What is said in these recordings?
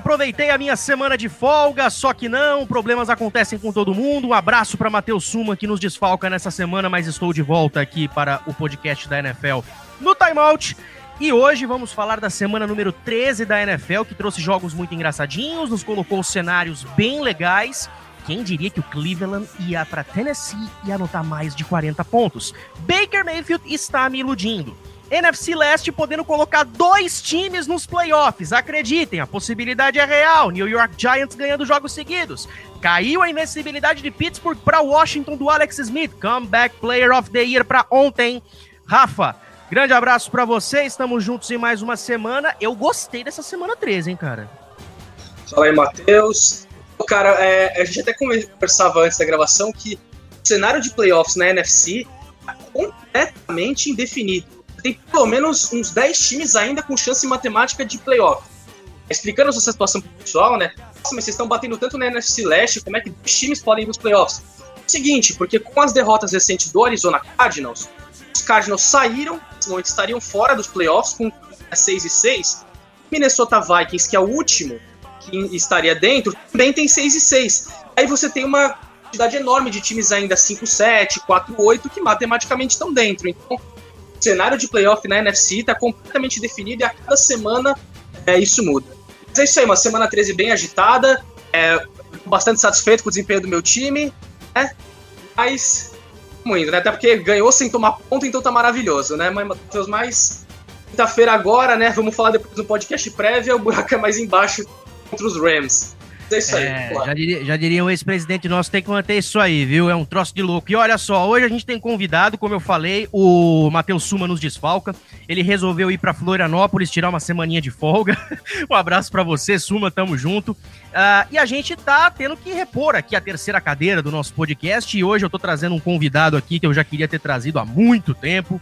aproveitei a minha semana de folga, só que não, problemas acontecem com todo mundo. Um abraço para Matheus Suma que nos desfalca nessa semana, mas estou de volta aqui para o podcast da NFL no Time Out. E hoje vamos falar da semana número 13 da NFL, que trouxe jogos muito engraçadinhos, nos colocou cenários bem legais. Quem diria que o Cleveland ia para Tennessee e anotar mais de 40 pontos? Baker Mayfield está me iludindo. NFC Leste podendo colocar dois times nos playoffs. Acreditem, a possibilidade é real. New York Giants ganhando jogos seguidos. Caiu a invencibilidade de Pittsburgh para Washington do Alex Smith. Comeback Player of the Year para ontem. Rafa, grande abraço para você. Estamos juntos em mais uma semana. Eu gostei dessa semana 13, hein, cara? Fala aí, Matheus. Cara, é, a gente até conversava antes da gravação que o cenário de playoffs na NFC é completamente indefinido tem pelo menos uns 10 times ainda com chance matemática de playoff. Explicando essa situação pro pessoal, né? Nossa, mas vocês estão batendo tanto na NFC Leste, como é que os times podem ir nos playoffs? Seguinte, porque com as derrotas recentes do Arizona Cardinals, os Cardinals saíram, estariam fora dos playoffs com 6 e 6. Minnesota Vikings, que é o último que estaria dentro, também tem 6 e 6. Aí você tem uma quantidade enorme de times ainda 5-7, 4-8 que matematicamente estão dentro. Então, cenário de playoff na NFC está completamente definido e a cada semana é, isso muda. Mas é isso aí, uma semana 13 bem agitada, é, bastante satisfeito com o desempenho do meu time, né? Mas muito, né? Até porque ganhou sem tomar ponto, então tá maravilhoso, né? Mas, Matheus, mais quinta-feira agora, né? Vamos falar depois no podcast prévio, o buraco é mais embaixo contra os Rams. É isso aí. É, já, diria, já diria um ex-presidente nosso, tem que manter isso aí, viu? É um troço de louco. E olha só, hoje a gente tem convidado, como eu falei, o Matheus Suma nos desfalca. Ele resolveu ir para Florianópolis tirar uma semaninha de folga. um abraço para você, Suma, tamo junto. Uh, e a gente tá tendo que repor aqui a terceira cadeira do nosso podcast. E hoje eu tô trazendo um convidado aqui que eu já queria ter trazido há muito tempo.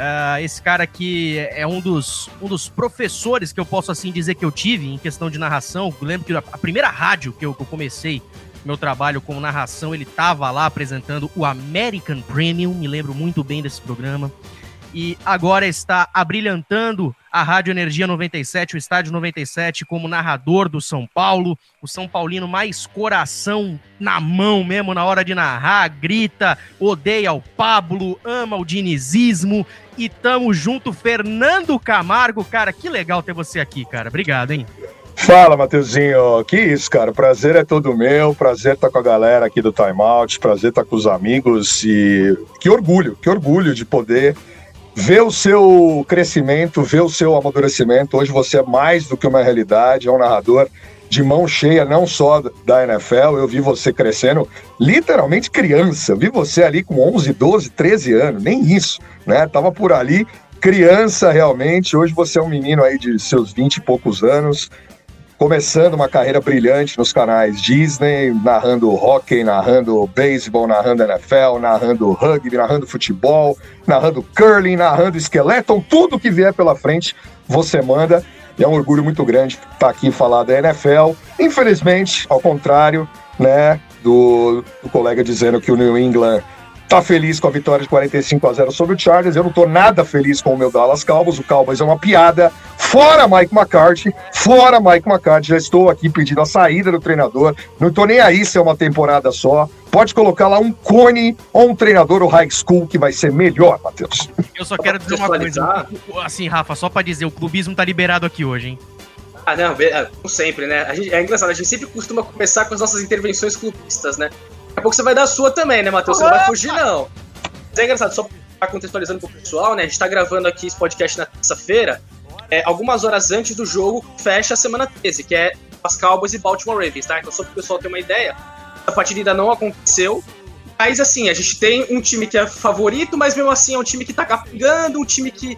Uh, esse cara aqui é um dos, um dos professores que eu posso assim dizer que eu tive em questão de narração. Eu lembro que a primeira rádio que eu, que eu comecei meu trabalho como narração, ele estava lá apresentando o American Premium, me lembro muito bem desse programa e agora está abrilhantando a Rádio Energia 97, o Estádio 97, como narrador do São Paulo, o São Paulino mais coração na mão mesmo na hora de narrar, grita, odeia o Pablo, ama o dinizismo e tamo junto, Fernando Camargo, cara, que legal ter você aqui, cara, obrigado, hein? Fala, Mateuzinho. Que isso, cara. Prazer é todo meu. Prazer estar tá com a galera aqui do Time Out. Prazer estar tá com os amigos. E que orgulho, que orgulho de poder ver o seu crescimento, ver o seu amadurecimento. Hoje você é mais do que uma realidade, é um narrador de mão cheia, não só da NFL. Eu vi você crescendo, literalmente criança. Eu vi você ali com 11, 12, 13 anos, nem isso, né? Tava por ali, criança realmente. Hoje você é um menino aí de seus 20 e poucos anos, começando uma carreira brilhante nos canais Disney, narrando hockey, narrando beisebol, narrando NFL, narrando rugby, narrando futebol, narrando curling, narrando skeleton, tudo que vier pela frente você manda. E é um orgulho muito grande estar aqui e falar da NFL. Infelizmente, ao contrário, né, do, do colega dizendo que o New England tá feliz com a vitória de 45 a 0 sobre o Chargers. Eu não tô nada feliz com o meu Dallas Cowboys. O Cowboys é uma piada. Fora Mike McCarthy, fora Mike McCarthy. Já estou aqui pedindo a saída do treinador. Não tô nem aí se é uma temporada só. Pode colocar lá um cone ou um treinador ou high school que vai ser melhor, Matheus. Eu só quero dizer uma coisa. Assim, Rafa, só para dizer, o clubismo tá liberado aqui hoje, hein? Ah, não, é, como sempre, né? A gente, é engraçado, a gente sempre costuma começar com as nossas intervenções clubistas, né? Daqui a pouco você vai dar a sua também, né, Matheus? Você não vai fugir, não. Mas é engraçado, só pra contextualizando pro pessoal, né? A gente tá gravando aqui esse podcast na terça-feira, é, algumas horas antes do jogo fecha a semana 13, que é as Cowboys e Baltimore Ravens, tá? Então, só pro pessoal ter uma ideia, a partida ainda não aconteceu. Mas, assim, a gente tem um time que é favorito, mas mesmo assim é um time que tá capengando, um time que.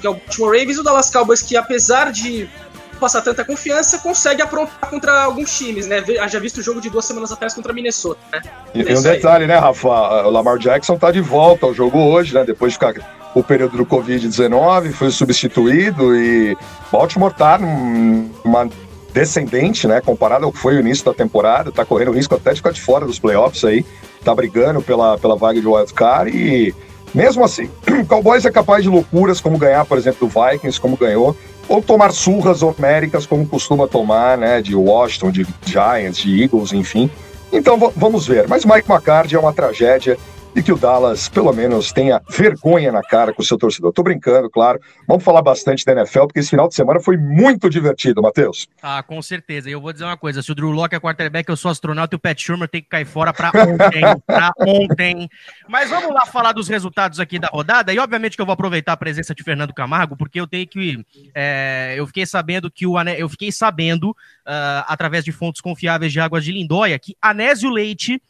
que é o Baltimore Ravens e o Dallas Cowboys, que apesar de passar tanta confiança, consegue aprontar contra alguns times, né? Já visto o jogo de duas semanas atrás contra Minnesota, né? E, e um detalhe, aí. né, Rafa? O Lamar Jackson tá de volta ao jogo hoje, né? Depois de ficar o período do Covid-19, foi substituído e Baltimore tá numa descendente, né? Comparado ao que foi o início da temporada, tá correndo risco até de ficar de fora dos playoffs aí, tá brigando pela, pela vaga de wildcard e mesmo assim, o Cowboys é capaz de loucuras, como ganhar, por exemplo, do Vikings, como ganhou. Ou tomar surras homéricas como costuma tomar, né, de Washington, de Giants, de Eagles, enfim. Então vamos ver. Mas Mike McCarthy é uma tragédia e que o Dallas, pelo menos, tenha vergonha na cara com o seu torcedor. Tô brincando, claro. Vamos falar bastante da NFL, porque esse final de semana foi muito divertido, Matheus. Ah, com certeza. E eu vou dizer uma coisa: se o Drew Locke é quarterback, eu sou astronauta e o Pat Schumer tem que cair fora pra ontem. pra ontem. Mas vamos lá falar dos resultados aqui da rodada. E obviamente que eu vou aproveitar a presença de Fernando Camargo, porque eu tenho que. É, eu fiquei sabendo que o eu fiquei sabendo, uh, através de fontes confiáveis de Águas de Lindóia, que Anésio Leite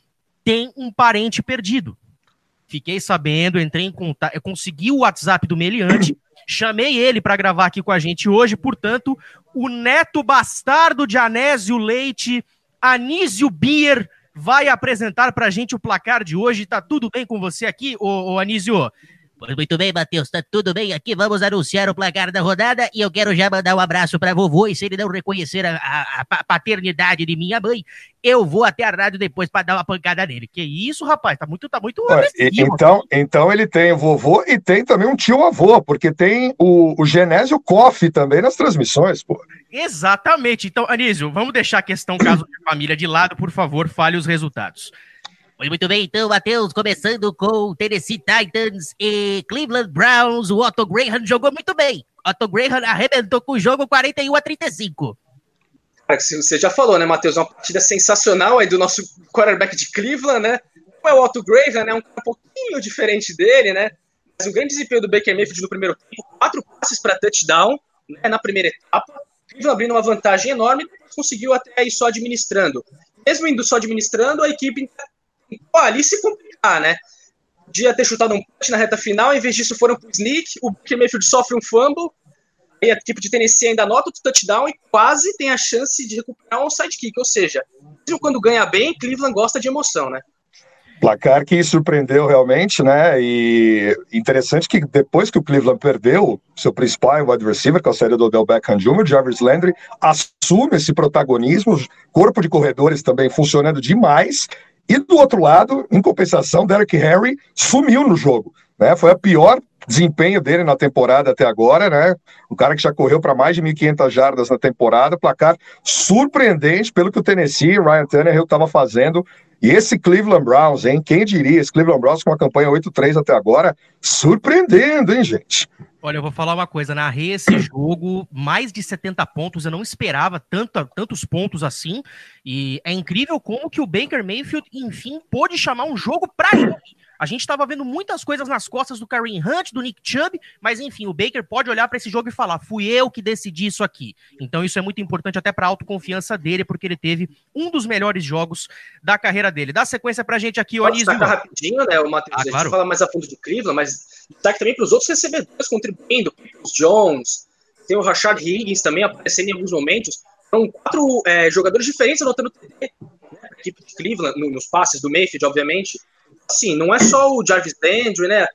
tem um parente perdido. Fiquei sabendo, entrei em contato, eu consegui o WhatsApp do Meliante, chamei ele para gravar aqui com a gente hoje, portanto, o neto bastardo de Anésio Leite, Anísio Bier, vai apresentar para a gente o placar de hoje. Tá tudo bem com você aqui, ô, ô Anísio? Muito bem, Matheus, tá tudo bem aqui? Vamos anunciar o placar da rodada e eu quero já mandar um abraço para vovô. E se ele não reconhecer a, a, a, paternidade de minha mãe, eu vou até a rádio depois para dar uma pancada nele. Que isso, rapaz? Tá muito, tá muito. Ué, então, então ele tem o vovô e tem também um tio avô, porque tem o, o Genésio Koff também nas transmissões, pô. Exatamente. Então, Anísio, vamos deixar a questão caso de família de lado, por favor, fale os resultados. Muito bem, então, Matheus, começando com Tennessee Titans e Cleveland Browns. O Otto Graham jogou muito bem. Otto Graham arrebentou com o jogo 41 a 35. Você já falou, né, Matheus? Uma partida sensacional aí do nosso quarterback de Cleveland, né? Não é o Otto Graham, né? Um cara um pouquinho diferente dele, né? Mas o grande desempenho do Baker Mayfield no primeiro tempo, quatro passes para touchdown né, na primeira etapa. Cleveland abrindo uma vantagem enorme, conseguiu até aí só administrando. Mesmo indo só administrando, a equipe Ali se complicar, né? Podia ter chutado um punch na reta final, em vez disso foram pro sneak, o Baker Mayfield sofre um fumble, aí a equipe de Tennessee ainda anota o touchdown e quase tem a chance de recuperar um sidekick, ou seja, mesmo quando ganha bem, Cleveland gosta de emoção, né? Placar que surpreendeu realmente, né? E interessante que depois que o Cleveland perdeu seu principal wide receiver, que é o série do Odell Beckham Jr., Jarvis Landry, assume esse protagonismo, corpo de corredores também funcionando demais, e do outro lado, em compensação, Derek Henry sumiu no jogo. Né? Foi a pior desempenho dele na temporada até agora, né? O cara que já correu para mais de 1.500 jardas na temporada, placar surpreendente pelo que o Tennessee, Ryan Tannehill estava fazendo. E esse Cleveland Browns, hein? Quem diria? Esse Cleveland Browns com uma campanha 8-3 até agora, surpreendendo, hein, gente? Olha, eu vou falar uma coisa, narrei esse jogo, mais de 70 pontos, eu não esperava tanto, tantos pontos assim, e é incrível como que o Baker Mayfield, enfim, pôde chamar um jogo pra ele. A gente estava vendo muitas coisas nas costas do Kareem Hunt, do Nick Chubb, mas enfim, o Baker pode olhar para esse jogo e falar: fui eu que decidi isso aqui. Então isso é muito importante até para a autoconfiança dele, porque ele teve um dos melhores jogos da carreira dele. Dá sequência para a gente aqui, o Anísio. rapidinho, né, o Matheus? Ah, a gente claro. fala mais a fundo de Cleveland, mas destaque também para os outros recebedores contribuindo: os Jones, tem o Rashad Higgins também aparecendo em alguns momentos. São quatro é, jogadores diferentes anotando TD, né, a equipe de Cleveland, no, nos passes do Mayfield, obviamente assim, não é só o Jarvis Landry, né? A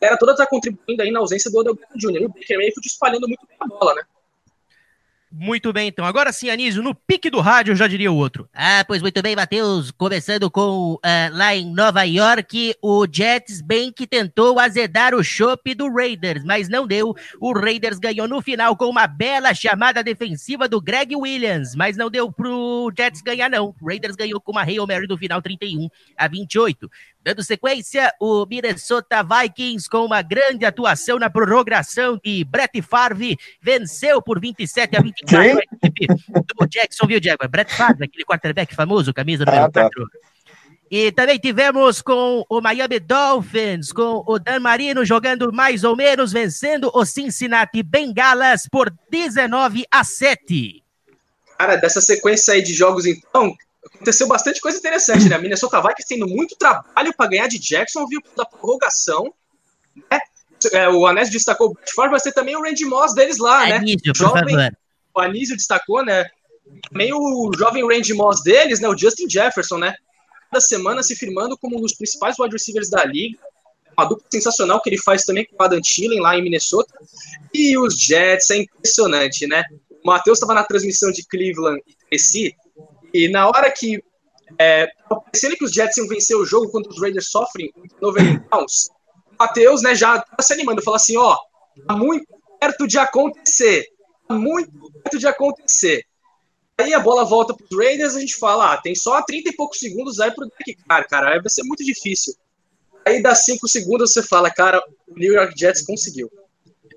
galera toda tá contribuindo aí na ausência do Odell Beckham Jr. E o Baker Mayfield espalhando muito bem a bola, né? Muito bem, então. Agora sim, Anísio, no pique do rádio, eu já diria o outro. Ah, pois muito bem, Matheus. Começando com uh, lá em Nova York, o Jets bem que tentou azedar o chope do Raiders, mas não deu. O Raiders ganhou no final com uma bela chamada defensiva do Greg Williams, mas não deu pro Jets ganhar, não. O Raiders ganhou com uma Hail Mary no final 31 a 28. Dando sequência, o Minnesota Vikings, com uma grande atuação na prorrogação de Brett Favre, venceu por 27 a 24 a equipe do Jacksonville Jaguars. Brett Favre, aquele quarterback famoso, camisa número ah, tá. 4. E também tivemos com o Miami Dolphins, com o Dan Marino jogando mais ou menos, vencendo o Cincinnati Bengalas por 19 a 7. Cara, dessa sequência aí de jogos, então, aconteceu bastante coisa interessante, né? A Minnesota Vikings tendo muito trabalho para ganhar de Jacksonville da prorrogação, né? É, o Anésio destacou o Brett mas tem também o Randy Moss deles lá, né? Anísio, jovem, o Anísio destacou, né? Também o jovem Randy Moss deles, né? O Justin Jefferson, né? Cada semana se firmando como um dos principais wide receivers da liga. Uma dupla sensacional que ele faz também com o Adam Thielen lá em Minnesota. E os Jets, é impressionante, né? O Matheus estava na transmissão de Cleveland e Tennessee e na hora que é, parecendo que os Jets iam vencer o jogo quando os Raiders sofrem no downs, o Matheus né, já tá se animando, fala assim, ó, tá muito perto de acontecer. muito perto de acontecer. Aí a bola volta para os Raiders, a gente fala, ah, tem só 30 e poucos segundos aí pro Derek Carr, cara, aí vai ser muito difícil. Aí dá 5 segundos você fala, cara, o New York Jets conseguiu.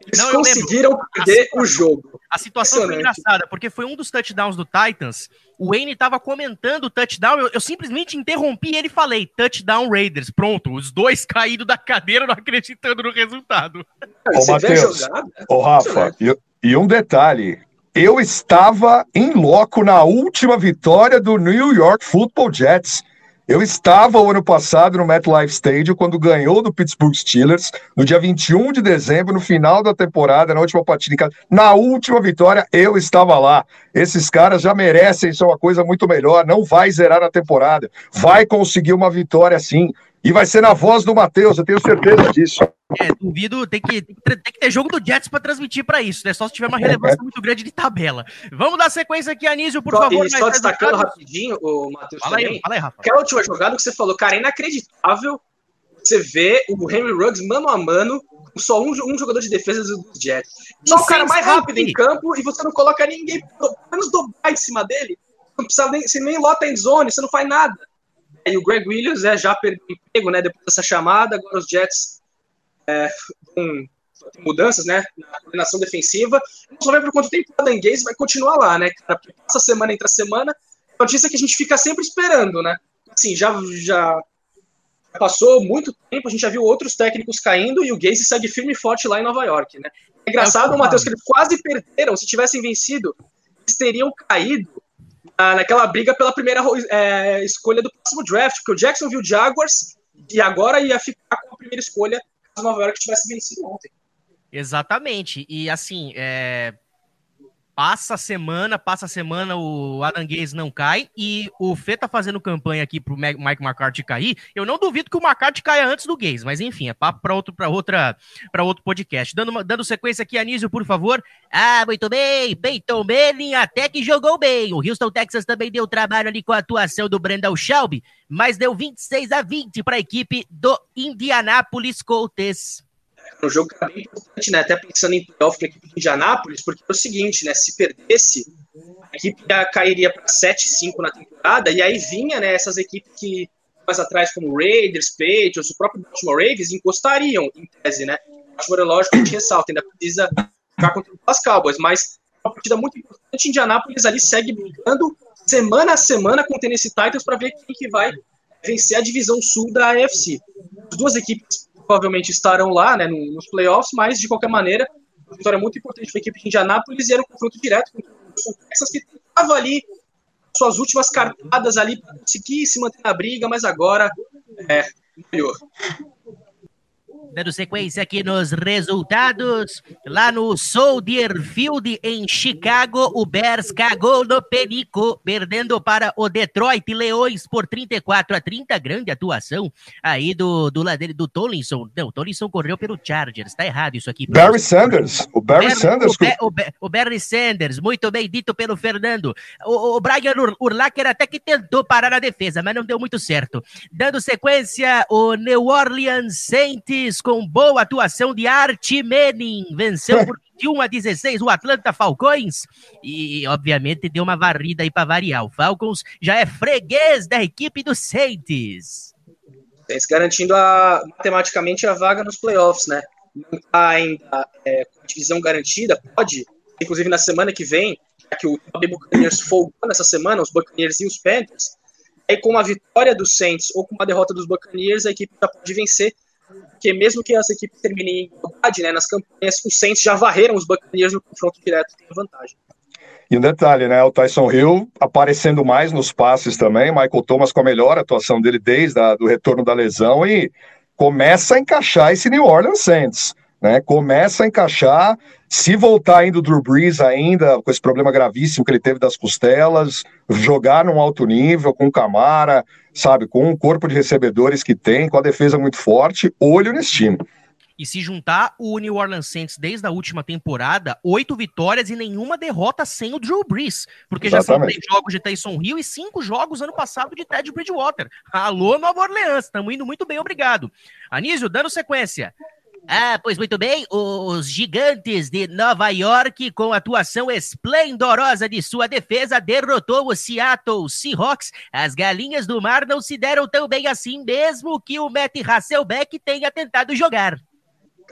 Eles Não, conseguiram perder o jogo. A situação foi engraçada, porque foi um dos touchdowns do Titans. O Wayne estava comentando o touchdown, eu, eu, simplesmente interrompi ele e falei: touchdown Raiders. Pronto, os dois caídos da cadeira não acreditando no resultado. Ô, Matheus, ô, Rafa, e, e um detalhe: eu estava em loco na última vitória do New York Football Jets. Eu estava o ano passado no MetLife Stadium quando ganhou do Pittsburgh Steelers, no dia 21 de dezembro, no final da temporada, na última partida Na última vitória, eu estava lá. Esses caras já merecem isso é uma coisa muito melhor. Não vai zerar na temporada. Vai conseguir uma vitória sim. E vai ser na voz do Matheus, eu tenho certeza disso. É, duvido, tem que, tem que ter jogo do Jets para transmitir para isso, né? Só se tiver uma relevância muito grande de tabela. Vamos dar sequência aqui, Anísio, por só, favor. E só destacando rapidinho, o Matheus fala também, aí, fala aí, Rafa. aquela última jogada que você falou, cara, é inacreditável você ver o Henry Ruggs mano a mano com só um, um jogador de defesa dos Jets. Só o cara mais rápido em campo e você não coloca ninguém, pelo menos dobrar em cima dele. Não precisa nem, você nem lota em zone, você não faz nada. E o Greg Williams é, já perdeu o emprego, né? Depois dessa chamada, agora os Jets é, com mudanças, né? Na coordenação defensiva. Não só vai por quanto tempo o Adam Gaze vai continuar lá, né? Essa semana entre a semana. Notícia que a gente fica sempre esperando, né? Assim, já, já passou muito tempo, a gente já viu outros técnicos caindo e o Gaze segue firme e forte lá em Nova York, né? É engraçado, é Matheus, que eles quase perderam. Se tivessem vencido, eles teriam caído naquela briga pela primeira é, escolha do próximo draft, porque o Jackson viu Jaguars e agora ia ficar com a primeira escolha caso Nova York tivesse vencido ontem. Exatamente. E assim, é, Passa a semana, passa a semana, o Gaze não cai e o Fê tá fazendo campanha aqui pro Mike McCarthy cair. Eu não duvido que o McCarthy caia antes do Gaze, mas enfim, é papo para outro, pra outra, para outro podcast. Dando, dando sequência aqui, Anísio, por favor. Ah, muito bem, Peyton Manning até que jogou bem. O Houston Texas também deu trabalho ali com a atuação do Brandon Schaub, mas deu 26 a 20 para a equipe do Indianapolis Colts um jogo que era bem importante, né? Até pensando em playoff com a equipe de Indianápolis, porque é o seguinte, né? Se perdesse, a equipe cairia para 7-5 na temporada, e aí vinha, né, essas equipes que mais atrás, como Raiders, Patriots, o próprio Baltimore Ravens, encostariam, em tese, né? Baltimore, lógico, a gente ressalta, ainda precisa ficar contra os Cowboys, mas é uma partida muito importante. Indianápolis ali segue brigando semana a semana com o Tennessee Titans para ver quem que vai vencer a divisão sul da AFC. As duas equipes provavelmente estarão lá né, nos playoffs, mas de qualquer maneira, uma vitória muito importante para a equipe de Indianápolis e era um confronto direto com Texas que estava ali suas últimas cartadas ali para conseguir se manter na briga, mas agora é, melhor. Dando sequência aqui nos resultados, lá no Soldier Field em Chicago, o Bears cagou no penico, perdendo para o Detroit Leões por 34 a 30, grande atuação aí do, do lado dele, do Tolinson. Não, o Tolinson correu pelo Chargers, tá errado isso aqui. Barry Sanders, o Barry, Sanders. O, o, o, Barry Sanders, muito bem dito pelo Fernando. O, o Brian Ur, Urlacher até que tentou parar a defesa, mas não deu muito certo. Dando sequência, o New Orleans Saints com boa atuação de Art Manning, venceu por 21 a 16 o Atlanta Falcões e, obviamente, deu uma varrida aí para variar. O Falcons já é freguês da equipe do Saints. Saints garantindo a, matematicamente a vaga nos playoffs, né? Não está ainda é, com a divisão garantida, pode, inclusive na semana que vem, já que o Buccaneers folgou nessa semana, os Buccaneers e os Panthers, aí com uma vitória dos Saints ou com uma derrota dos Buccaneers, a equipe já pode vencer porque mesmo que essa equipe termine em igualdade, né, nas campanhas, os Saints já varreram os Buccaneers no confronto direto, tem vantagem. E um detalhe, né? O Tyson Hill aparecendo mais nos passes também, Michael Thomas com a melhor atuação dele desde o retorno da lesão e começa a encaixar esse New Orleans Saints né? Começa a encaixar. Se voltar ainda o Drew Brees ainda, com esse problema gravíssimo que ele teve das costelas, jogar num alto nível, com Camara, sabe, com um corpo de recebedores que tem, com a defesa muito forte, olho nesse time. E se juntar o New Orleans Saints desde a última temporada, oito vitórias e nenhuma derrota sem o Drew Brees. Porque Exatamente. já são três jogos de Tyson Hill e cinco jogos ano passado de Ted Bridgewater. Alô, Nova Orleans, estamos indo muito bem, obrigado. Anísio, dando sequência. Ah, pois muito bem, os gigantes de Nova York, com atuação esplendorosa de sua defesa, derrotou o Seattle Seahawks. As galinhas do mar não se deram tão bem assim, mesmo que o Matt Hasselbeck tenha tentado jogar.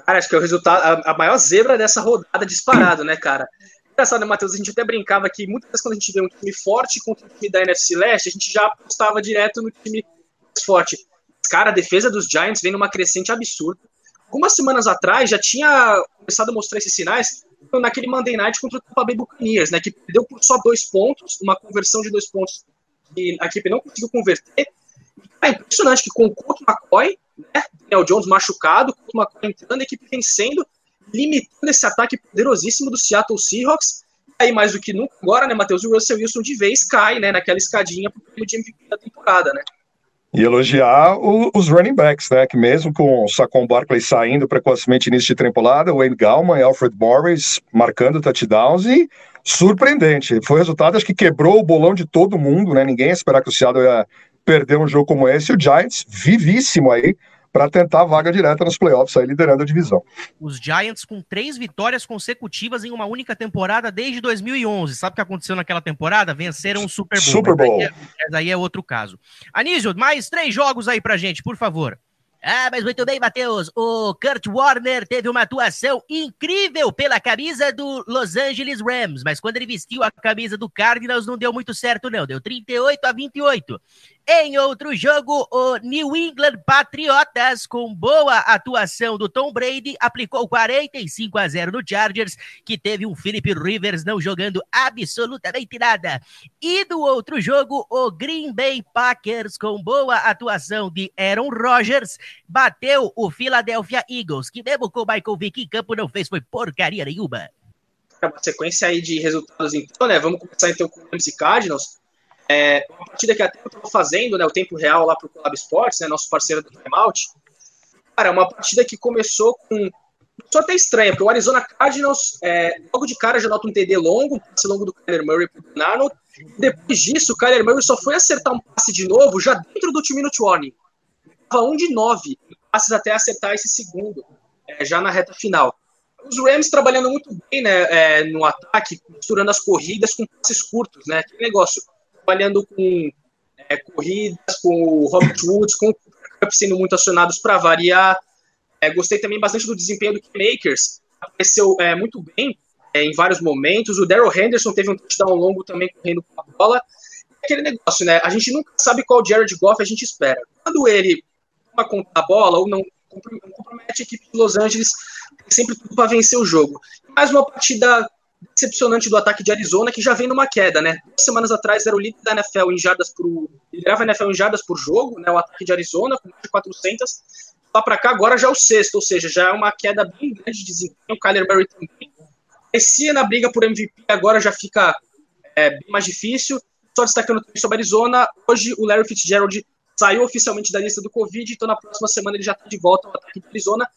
Cara, acho que é o resultado, a, maior zebra dessa rodada disparado, né, cara? Engraçado, né, Matheus? A gente até brincava que muitas vezes quando a gente vê um time forte contra o time da NFC Leste, a gente já apostava direto no time forte. Cara, a defesa dos Giants vem numa crescente absurda algumas semanas atrás já tinha começado a mostrar esses sinais naquele Monday Night contra o Tampa Bay Buccaneers, né, que perdeu por só dois pontos, uma conversão de dois pontos que a equipe não conseguiu converter. É impressionante que com o Colt McCoy, né, Daniel Jones machucado, Colt McCoy entrando, a equipe vencendo, limitando esse ataque poderosíssimo do Seattle Seahawks. E aí, mais do que nunca, agora, né, Matheus, o Russell Wilson de vez cai, né, naquela escadinha para o prêmio de MVP da temporada, né. E elogiar o, os running backs, né? Que mesmo com o Saquon Barkley saindo precocemente início de temporada, Wayne Gallman e Alfred Morris marcando touchdowns e surpreendente. Foi resultado, acho que quebrou o bolão de todo mundo, né? Ninguém ia esperar que o Seattle ia perder um jogo como esse. O Giants, vivíssimo aí, para tentar a vaga direta nos playoffs, aí liderando a divisão. Os Giants com três vitórias consecutivas em uma única temporada desde 2011. Sabe o que aconteceu naquela temporada? Venceram o Super Bowl. Super Bowl. Mas aí, é, aí é outro caso. Anísio, mais três jogos aí pra gente, por favor. Ah, mas muito bem, Matheus. O Kurt Warner teve uma atuação incrível pela camisa do Los Angeles Rams, mas quando ele vestiu a camisa do Cardinals não deu muito certo, não. Deu 38 a 28. Em outro jogo, o New England Patriotas, com boa atuação do Tom Brady, aplicou 45 a 0 no Chargers, que teve um Philip Rivers não jogando absolutamente nada. E do outro jogo, o Green Bay Packers, com boa atuação de Aaron Rodgers, bateu o Philadelphia Eagles, que mesmo com o Michael Vick em campo não fez foi porcaria nenhuma. Uma sequência aí de resultados, então, né? Vamos começar então com o Rams e Cardinals. É, uma partida que até eu estava fazendo, né, o tempo real lá para o Club Sports, né, nosso parceiro do Timeout. Cara, uma partida que começou com. Só até estranha, porque o Arizona Cardinals, é, logo de cara, já nota um TD longo, um passe longo do Kyler Murray para o Arnold. Depois disso, o Kyler Murray só foi acertar um passe de novo já dentro do two minute warning. Estava um de nove passes até acertar esse segundo, é, já na reta final. Os Rams trabalhando muito bem né, é, no ataque, misturando as corridas com passes curtos, né? Que negócio trabalhando com é, corridas, com o Robert Woods, com o sendo muito acionados para variar. É, gostei também bastante do desempenho do Makers, apareceu é, muito bem é, em vários momentos. O Daryl Henderson teve um touchdown longo também correndo com a bola. Aquele negócio, né? A gente nunca sabe qual Jared Goff a gente espera. Quando ele toma conta da bola ou não compromete a equipe de Los Angeles, tem sempre tudo para vencer o jogo. Mais uma partida decepcionante do ataque de Arizona, que já vem numa queda, né? Duas semanas atrás era o líder da NFL em jardas por. liderava a NFL em jardas por jogo, né? O ataque de Arizona, com mais de 400. Lá para cá, agora já é o sexto, ou seja, já é uma queda bem grande de desempenho. O Kyler Murray também. Parecia na briga por MVP, agora já fica é, bem mais difícil. Só destacando também sobre Arizona, hoje o Larry Fitzgerald saiu oficialmente da lista do Covid, então na próxima semana ele já está de volta ao ataque de Arizona.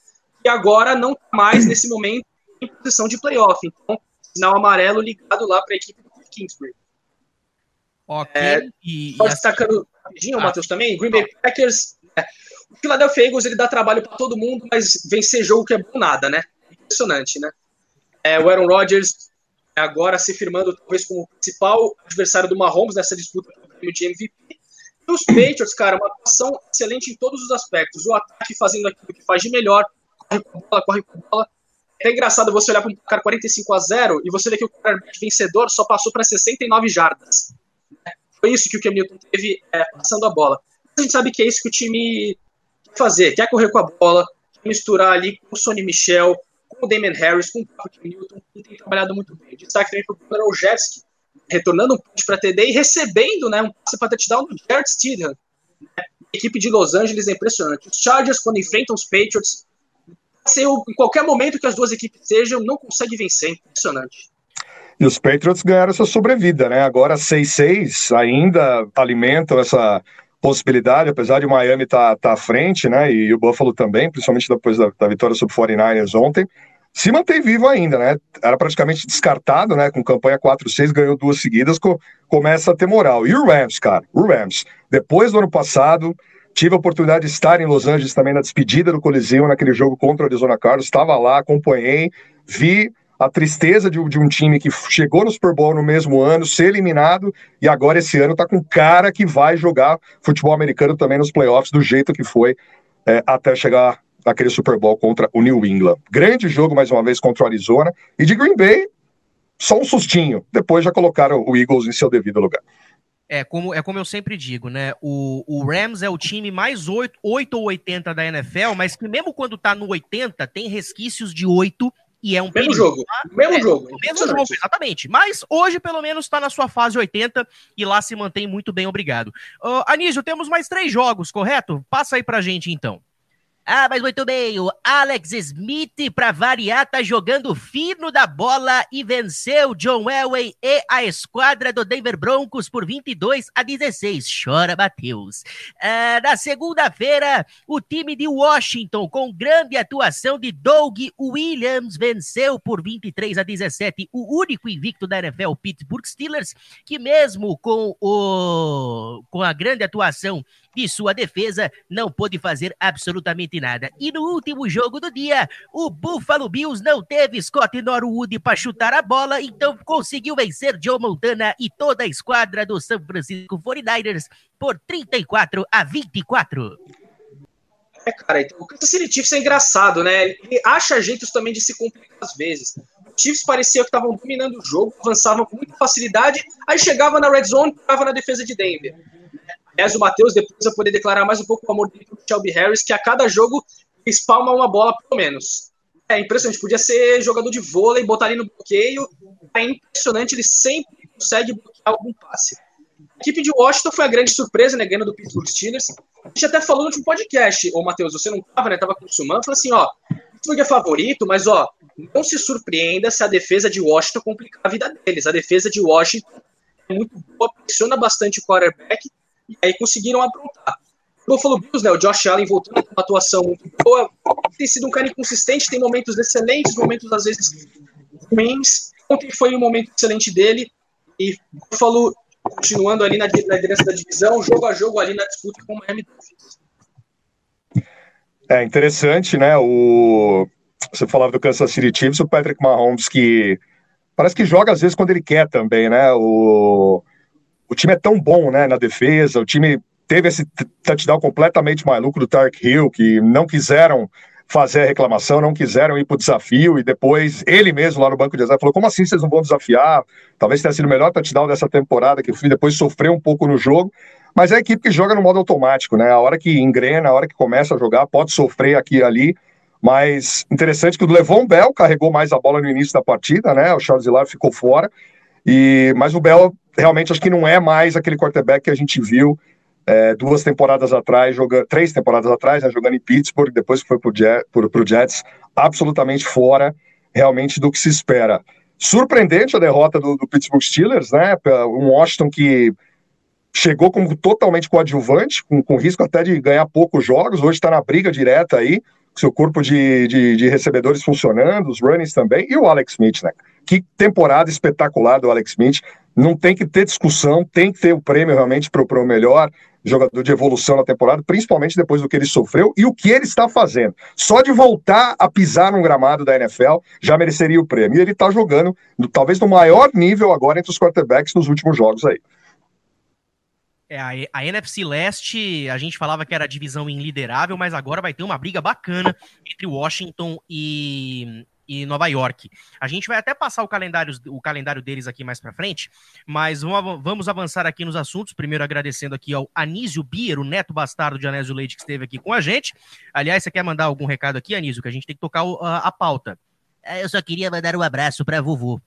E agora não está mais, nesse momento, em posição de playoff. Então, sinal amarelo ligado lá para a equipe do Kingsbury. Ok. É, e, só destacando rapidinho, ah. Matheus, também, Green Bay Packers. É, o Philadelphia Eagles ele dá trabalho para todo mundo, mas vencer jogo que é bom nada, né? Impressionante, né? É, o Aaron Rodgers agora se firmando talvez como principal adversário do Mahomes nessa disputa de MVP. E os Patriots, cara, uma atuação excelente em todos os aspectos. O ataque fazendo aquilo que faz de melhor, corre com bola, corre com bola, é engraçado você olhar para um cara 45 a 0 e você ver que o quarterback vencedor só passou para 69 jardas. Foi isso que o Cam Newton teve é, passando a bola. A gente sabe que é isso que o time quer fazer, quer correr com a bola, misturar ali com o Sonny Michel, com o Damon Harris, com o Cam Newton, e tem trabalhado muito bem. Destaque também para o Jersky, retornando um ponto para TD e recebendo né, um passe para touchdown do Jared Stidham. A equipe de Los Angeles é impressionante. Os Chargers, quando enfrentam os Patriots, ser em qualquer momento que as duas equipes sejam, não consegue vencer. Impressionante. E os Patriots ganharam essa sobrevida, né? Agora 6-6 ainda alimentam essa possibilidade, apesar de Miami estar tá, tá à frente, né? E o Buffalo também, principalmente depois da, da vitória sobre o 49ers ontem, se mantém vivo ainda, né? Era praticamente descartado, né? Com campanha 4-6, ganhou duas seguidas, co começa a ter moral. E o Rams, cara, o Rams, depois do ano passado, Tive a oportunidade de estar em Los Angeles também na despedida do Coliseu, naquele jogo contra o Arizona Cardinals. Estava lá, acompanhei, vi a tristeza de, de, um time que chegou no Super Bowl no mesmo ano, ser eliminado, e agora esse ano está com cara que vai jogar futebol americano também nos playoffs, do jeito que foi é, até chegar naquele Super Bowl contra o New England. Grande jogo, mais uma vez, contra o Arizona. E de Green Bay, só um sustinho. Depois já colocaram o Eagles em seu devido lugar. É como, é como eu sempre digo, né? O, o Rams é o time mais 8, 8 ou 80 da NFL, mas que mesmo quando tá no 80, tem resquícios de 8 e é um mesmo jogo, mesmo é, jogo, mesmo jogo, exatamente. Mas hoje pelo menos está na sua fase 80 e lá se mantém muito bem, obrigado. Uh, Anísio, temos mais três jogos, correto? Passa aí pra gente então. Ah, mas muito bem, o Alex Smith, para variar, tá jogando fino da bola e venceu John Elway e a esquadra do Denver Broncos por 22 a 16. Chora, Matheus. Ah, na segunda-feira, o time de Washington, com grande atuação de Doug Williams, venceu por 23 a 17 o único invicto da NFL, Pittsburgh Steelers, que mesmo com, o, com a grande atuação de sua defesa, não pôde fazer absolutamente nada. E no último jogo do dia, o Buffalo Bills não teve Scott Norwood para chutar a bola, então conseguiu vencer Joe Montana e toda a esquadra do San Francisco 49ers por 34 a 24. É, cara, então, o Kansas City Chiefs é engraçado, né? Ele acha jeitos também de se complicar às vezes. Os Chiefs parecia que estavam dominando o jogo, avançavam com muita facilidade, aí chegava na red zone, estava na defesa de Denver. Aliás, o Matheus depois vai poder declarar mais um pouco o amor dele pro Shelby Harris, que a cada jogo espalma uma bola, pelo menos. É impressionante, podia ser jogador de vôlei, botar ali no bloqueio. É impressionante, ele sempre consegue bloquear algum passe. A equipe de Washington foi a grande surpresa, né, ganhando do Pittsburgh Steelers. A gente até falou no último podcast, ô Matheus, você não tava, né, tava com o Suman, falou assim, ó, Pittsburgh é favorito, mas ó, não se surpreenda se a defesa de Washington complicar a vida deles. A defesa de Washington é muito boa, pressiona bastante o quarterback e aí conseguiram aprontar. O Buffalo Bills, né, o Josh Allen voltando com uma atuação muito boa, tem sido um cara inconsistente, tem momentos excelentes, momentos às vezes ruins. Ontem foi um momento excelente dele e Buffalo continuando ali na, na liderança da divisão, jogo a jogo ali na disputa com o Miami Dolphins. É interessante, né? O você falava do Kansas City Chiefs, o Patrick Mahomes que parece que joga às vezes quando ele quer também, né? O o time é tão bom, né, na defesa, o time teve esse touchdown completamente maluco do Tark Hill, que não quiseram fazer a reclamação, não quiseram ir para o desafio, e depois ele mesmo lá no banco de reserva falou, como assim vocês não vão desafiar? Talvez tenha sido o melhor touchdown dessa temporada, que o fim depois sofreu um pouco no jogo, mas é a equipe que joga no modo automático, né? A hora que engrena, a hora que começa a jogar, pode sofrer aqui e ali, mas interessante que o Levon Bell carregou mais a bola no início da partida, né? O Charles Hilar ficou fora, e mas o Bell realmente acho que não é mais aquele quarterback que a gente viu é, duas temporadas atrás, jogando, três temporadas atrás, né, jogando em Pittsburgh, depois foi para o Jets, absolutamente fora realmente do que se espera. Surpreendente a derrota do, do Pittsburgh Steelers, né? Um Washington que chegou como totalmente coadjuvante, com, com risco até de ganhar poucos jogos, hoje está na briga direta aí, seu corpo de, de, de, recebedores funcionando, os runnings também, e o Alex Smith, né? Que temporada espetacular do Alex Smith não tem que ter discussão, tem que ter o prêmio realmente para o melhor jogador de evolução na temporada, principalmente depois do que ele sofreu e o que ele está fazendo. Só de voltar a pisar num gramado da NFL já mereceria o prêmio. E ele está jogando, talvez no maior nível agora entre os quarterbacks nos últimos jogos aí. É, a, a, NFC Leste, a gente falava que era divisão inliderável, mas agora vai ter uma briga bacana entre Washington e, e Nova York. A gente vai até passar o calendário, o calendário deles aqui mais para frente, mas vamos avançar aqui nos assuntos. Primeiro agradecendo aqui ao Anísio Bier, o neto bastardo de Anésio Leite, que esteve aqui com a gente. Aliás, você quer mandar algum recado aqui, Anísio, que a gente tem que tocar a, a pauta. É, eu só queria mandar um abraço para vovô.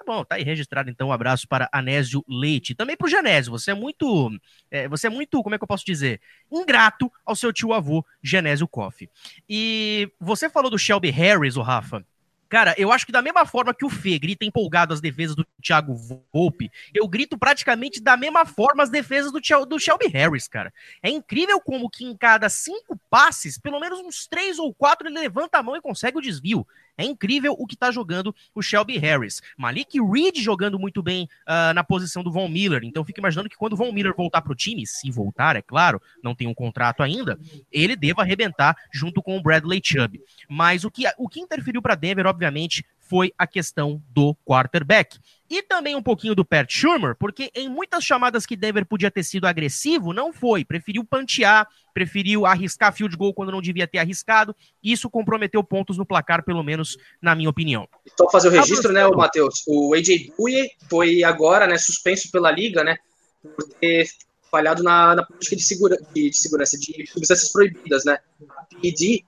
Tá bom, tá aí registrado então um abraço para Anésio Leite. Também para o Genésio, você é muito, é, você é muito, como é que eu posso dizer, ingrato ao seu tio avô Genésio Koff. E você falou do Shelby Harris, o Rafa. Cara, eu acho que da mesma forma que o Fê grita empolgado as defesas do Thiago Volpe, eu grito praticamente da mesma forma as defesas do, do Shelby Harris, cara. É incrível como que em cada cinco passes, pelo menos uns três ou quatro, ele levanta a mão e consegue o desvio. É incrível o que tá jogando o Shelby Harris. Malik Reed jogando muito bem uh, na posição do Von Miller. Então fico imaginando que quando o Von Miller voltar pro time, se voltar, é claro, não tem um contrato ainda, ele deva arrebentar junto com o Bradley Chubb. Mas o que, o que interferiu para Denver, obviamente, foi a questão do quarterback. E também um pouquinho do Pat Schumer, porque em muitas chamadas que Denver podia ter sido agressivo, não foi. Preferiu pantear, preferiu arriscar field goal quando não devia ter arriscado. Isso comprometeu pontos no placar, pelo menos na minha opinião. Então fazer o registro, né, Matheus? O AJ Bouye foi agora, né, suspenso pela liga, né, por ter falhado na, na política de, segura, de, de, segurança de substâncias proibidas, né? A PD,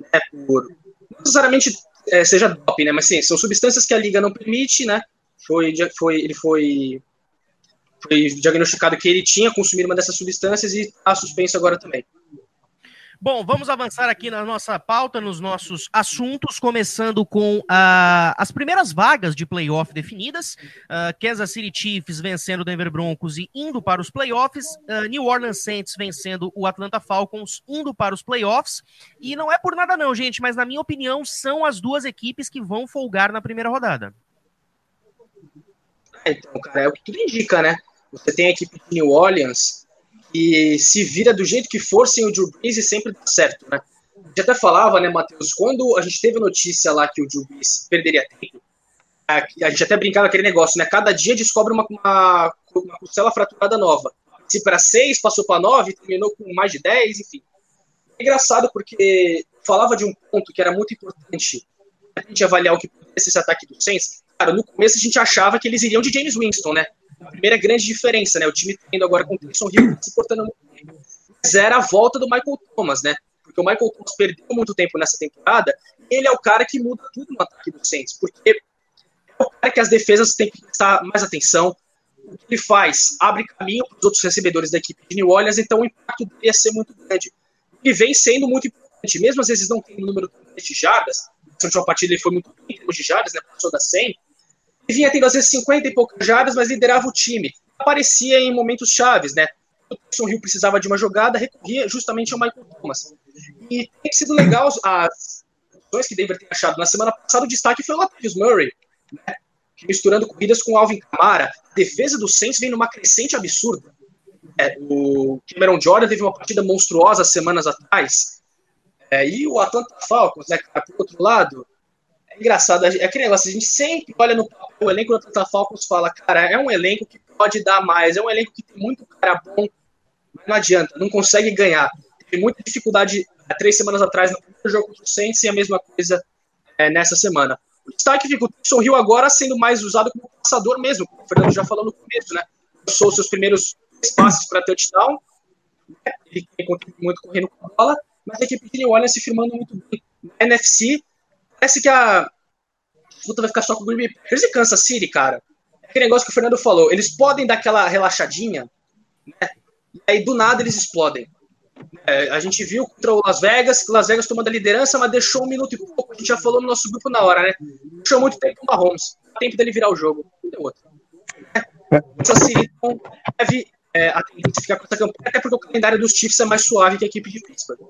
né, por não necessariamente é, seja doping, né? Mas sim, são substâncias que a liga não permite, né? Foi, foi, ele foi, foi diagnosticado que ele tinha consumido uma dessas substâncias e está suspenso agora também. Bom, vamos avançar aqui na nossa pauta, nos nossos assuntos, começando com uh, as primeiras vagas de playoff definidas. Uh, Kansas City Chiefs vencendo o Denver Broncos e indo para os playoffs. Uh, New Orleans Saints vencendo o Atlanta Falcons, indo para os playoffs. E não é por nada não, gente, mas na minha opinião são as duas equipes que vão folgar na primeira rodada. Então, cara, é o que tudo indica, né? Você tem a equipe de New Orleans e se vira do jeito que for sem o Drew Brees e sempre dá certo, né? A gente até falava, né, Matheus, quando a gente teve notícia lá que o Drew Brees perderia tempo, a gente até brincava aquele negócio, né? Cada dia descobre uma, uma, uma costela fraturada nova. Se para seis, passou para nove, terminou com mais de dez, enfim. É engraçado porque falava de um ponto que era muito importante a gente avaliar o que poderia ser esse ataque do Saints. Cara, no começo a gente achava que eles iriam de James Winston, né? a primeira grande diferença, né? O time tendo agora com o Taysom Hill se portando muito bem. Mas era a volta do Michael Thomas, né? Porque o Michael Thomas perdeu muito tempo nessa temporada. ele é o cara que muda tudo no ataque do Saints, porque é o cara que as defesas têm que prestar mais atenção. O que ele faz? Abre caminho para os outros recebedores da equipe de New Orleans, então o impacto deveria ser muito grande. E vem sendo muito importante, mesmo às vezes não tem um número de jardas, a última partida ele foi muito bem em termos de jardas, né? Passou da 100, vinha tendo às vezes 50 e poucas jardas, mas liderava o time. Aparecia em momentos chaves, né? O Tyson Hill precisava de uma jogada, recorria justamente ao Michael Thomas. E tem sido legal as opções que Denver tem achado. Na semana passada, o destaque foi o Latavius Murray, né? misturando corridas com o Alvin Kamara. A defesa do Saints vem numa crescente absurda. É, o Cameron Jordan teve uma partida monstruosa semanas atrás. É, e o Atlanta Falcons, né, cara, por outro lado, engraçado, é aquele negócio, a gente sempre olha no o elenco do Atlanta Falcons fala, cara, é um elenco que pode dar mais, é um elenco que tem muito cara bom, mas não adianta, não consegue ganhar. Teve muita dificuldade há três semanas atrás no primeiro jogo do Saints e a mesma coisa é, nessa semana. O destaque fica o Tyson Hill agora sendo mais usado como passador mesmo, como o Fernando já falou no começo, né? Passou seus primeiros passes para touchdown, né? ele tem muito correndo com a bola, mas a equipe de New Orleans se firmando muito bem. Na NFC, parece que a disputa vai ficar só com o Green Bay Packers e Kansas City, cara. É aquele negócio que o Fernando falou, eles podem dar aquela relaxadinha, né? E aí do nada eles explodem. É, a gente viu contra o Las Vegas, que Las Vegas tomando a liderança, mas deixou um minuto e pouco. A gente já falou no nosso grupo na hora, né? Deixou muito tempo o Mahomes. Tempo dele virar o jogo. Não deu outro. É. Kansas City então, deve é, a tendência ficar com essa campanha, até porque o calendário dos Chiefs é mais suave que a equipe de Pittsburgh.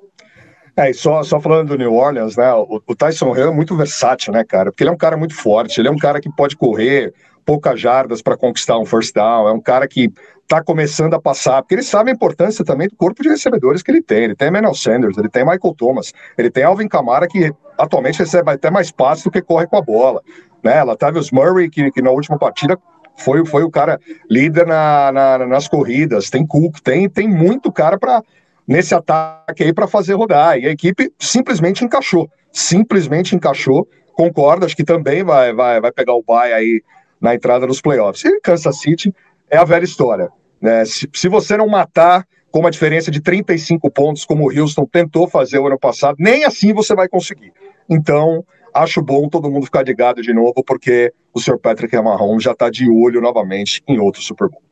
É, e só, só falando do New Orleans, né? O, o Tyson Hill é muito versátil, né, cara? Porque ele é um cara muito forte, ele é um cara que pode correr poucas jardas para conquistar um first down, é um cara que tá começando a passar, porque ele sabe a importância também do corpo de recebedores que ele tem. Ele tem Emmanuel Sanders, ele tem Michael Thomas, ele tem Alvin Kamara, que atualmente recebe até mais passes do que corre com a bola. Né? Latavius Murray, que, que na última partida foi, foi o cara líder na, na, nas corridas, tem Cook, tem, tem muito cara para nesse ataque aí para fazer rodar. E a equipe simplesmente encaixou. Simplesmente encaixou. Concordo, acho que também vai, vai, vai pegar o bye aí na entrada dos playoffs. E Kansas City é a velha história. Né? Se, se você não matar com uma diferença de 35 pontos, como o Houston tentou fazer o ano passado, nem assim você vai conseguir. Então, acho bom todo mundo ficar ligado de novo, porque o Sr. Patrick Mahomes já está de olho novamente em outro Super Bowl.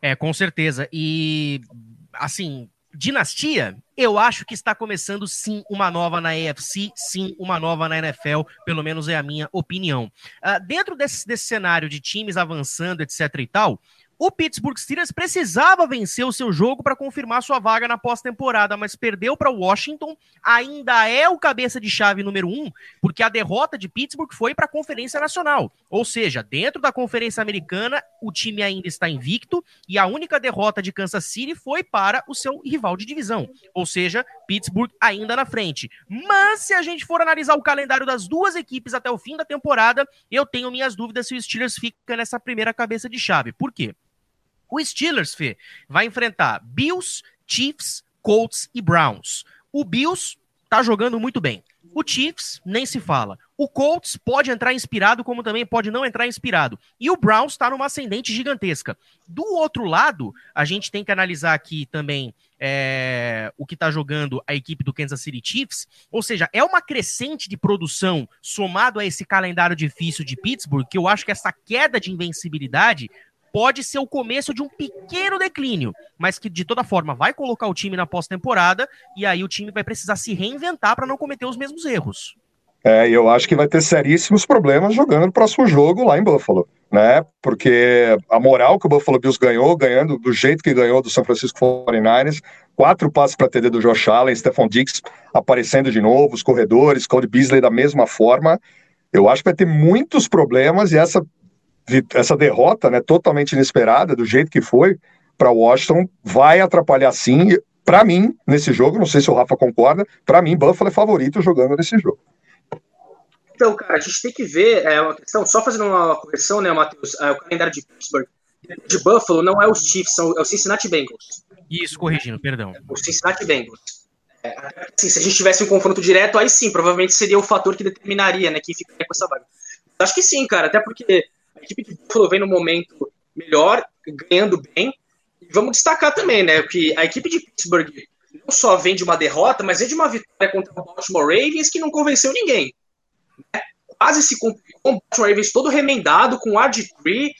É, com certeza. E, assim, dinastia, eu acho que está começando sim uma nova na AFC, sim uma nova na NFL, pelo menos é a minha opinião. Uh, dentro desse, desse cenário de times avançando, etc e tal, o Pittsburgh Steelers precisava vencer o seu jogo para confirmar sua vaga na pós-temporada, mas perdeu para Washington. Ainda é o cabeça de chave número um, porque a derrota de Pittsburgh foi para a Conferência Nacional. Ou seja, dentro da Conferência Americana, o time ainda está invicto e a única derrota de Kansas City foi para o seu rival de divisão. Ou seja, Pittsburgh ainda na frente. Mas se a gente for analisar o calendário das duas equipes até o fim da temporada, eu tenho minhas dúvidas se o Steelers fica nessa primeira cabeça de chave. Por quê? O Steelers, Fê, vai enfrentar Bills, Chiefs, Colts e Browns. O Bills tá jogando muito bem. O Chiefs nem se fala. O Colts pode entrar inspirado, como também pode não entrar inspirado. E o Browns está numa ascendente gigantesca. Do outro lado, a gente tem que analisar aqui também é, o que está jogando a equipe do Kansas City Chiefs. Ou seja, é uma crescente de produção somado a esse calendário difícil de Pittsburgh, que eu acho que essa queda de invencibilidade pode ser o começo de um pequeno declínio, mas que de toda forma vai colocar o time na pós-temporada e aí o time vai precisar se reinventar para não cometer os mesmos erros. É, eu acho que vai ter seríssimos problemas jogando no próximo jogo lá em Buffalo, né? Porque a moral que o Buffalo Bills ganhou, ganhando do jeito que ganhou do São Francisco 49ers, quatro passes para TD do Josh Allen, Stephon Diggs aparecendo de novo, os corredores, Cody Beasley da mesma forma. Eu acho que vai ter muitos problemas e essa essa derrota, né, totalmente inesperada, do jeito que foi, para Washington, vai atrapalhar sim. Para mim, nesse jogo, não sei se o Rafa concorda, para mim, Buffalo é favorito jogando nesse jogo. Então, cara, a gente tem que ver, é uma questão, só fazendo uma correção, né, Matheus, é, o calendário de Pittsburgh, de Buffalo não é os Chiefs, são, é o Cincinnati Bengals. Isso, corrigindo, perdão. O Cincinnati Bengals. É, assim, se a gente tivesse um confronto direto, aí sim, provavelmente seria o fator que determinaria, né, quem ficaria com essa vaga. Acho que sim, cara, até porque a equipe de Buffalo vem no momento melhor, ganhando bem. E vamos destacar também, né, que a equipe de Pittsburgh não só vem de uma derrota, mas vem de uma vitória contra o Baltimore Ravens que não convenceu ninguém. Né? Quase se complicou, o Baltimore Ravens todo remendado, com RG3, ou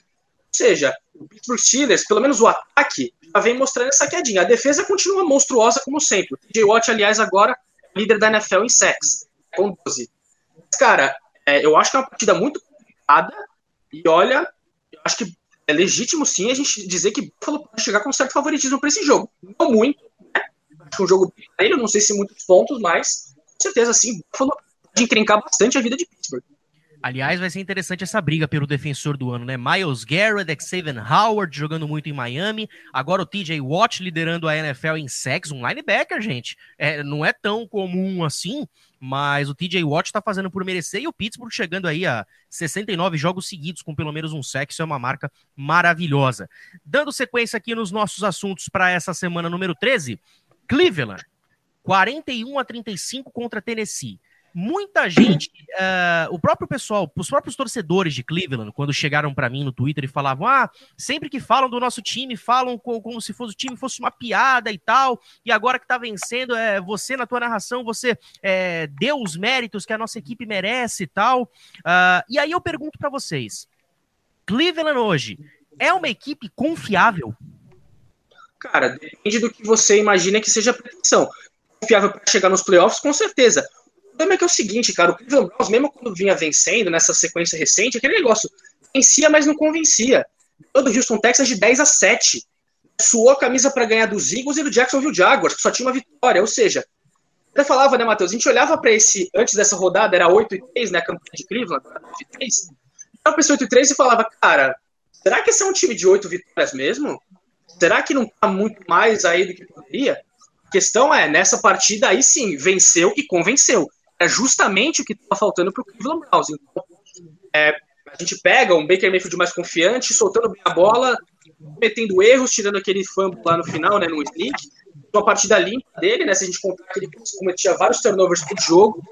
seja, o Pittsburgh Steelers, pelo menos o ataque, já vem mostrando essa quedinha. A defesa continua monstruosa como sempre. O TJ Watt, aliás, agora é líder da NFL em sacks, com 12. Mas, cara, é, eu acho que é uma partida muito complicada, e olha, eu acho que é legítimo sim a gente dizer que Buffalo pode chegar com certo favoritismo para esse jogo. Não muito, né? Acho um jogo ele não sei se muitos pontos, mas com certeza sim, Buffalo pode encrencar bastante a vida de Pittsburgh. Aliás, vai ser interessante essa briga pelo defensor do ano, né? Miles Garrett, Xavier Howard jogando muito em Miami. Agora o TJ Watt liderando a NFL em sacks, um linebacker, gente. É, não é tão comum assim, mas o TJ Watt está fazendo por merecer e o Pittsburgh chegando aí a 69 jogos seguidos com pelo menos um sec, isso é uma marca maravilhosa. Dando sequência aqui nos nossos assuntos para essa semana número 13, Cleveland 41 a 35 contra Tennessee muita gente, uh, o próprio pessoal, os próprios torcedores de Cleveland, quando chegaram para mim no Twitter e falavam: ah, sempre que falam do nosso time, falam como, como se fosse, o time fosse uma piada e tal, e agora que tá vencendo, é, você na tua narração, você é, deu os méritos que a nossa equipe merece e tal. Uh, e aí eu pergunto para vocês: Cleveland hoje é uma equipe confiável? Cara, depende do que você imagina que seja a pretensão. Confiável para chegar nos playoffs, com certeza problema é que é o seguinte, cara, o Cleveland Browns, mesmo quando vinha vencendo nessa sequência recente, aquele negócio vencia, mas não convencia. Todo Houston Texas de 10 a 7. Suou a camisa para ganhar dos Eagles e do Jacksonville Jaguars, que só tinha uma vitória. Ou seja, até falava, né, Matheus? A gente olhava para esse, antes dessa rodada, era 8 e 3, né, a campanha de Cleveland, 9 e 3. Olhava para 8 e 3 e falava, cara, será que esse é um time de 8 vitórias mesmo? Será que não tá muito mais aí do que poderia? A questão é, nessa partida aí sim, venceu e convenceu é justamente o que estava faltando para o Cleveland Browns. Então, é, a gente pega um Baker Mayfield mais confiante, soltando bem a bola, cometendo erros, tirando aquele fumble lá no final, né, no sneak, uma partida limpa dele, né, se a gente contar que ele cometia vários turnovers por jogo.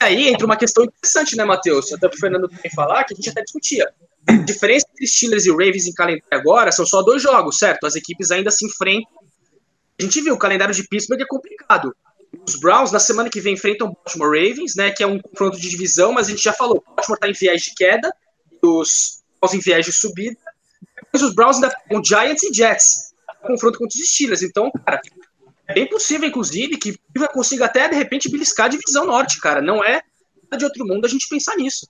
E aí entra uma questão interessante, né, Matheus? Até o Fernando também falar, que a gente até discutia. A diferença entre Steelers e Ravens em calendário agora são só dois jogos, certo? As equipes ainda se enfrentam. A gente viu, o calendário de Pittsburgh é complicado. Os Browns, na semana que vem, enfrentam o Baltimore Ravens, né? Que é um confronto de divisão, mas a gente já falou, o Baltimore está em viés de queda, os Browns em viés de subida. Depois os Browns ainda com Giants e Jets. Confronto contra os Steelers. Então, cara, é bem possível, inclusive, que consiga até, de repente, beliscar a divisão norte, cara. Não é de outro mundo a gente pensar nisso.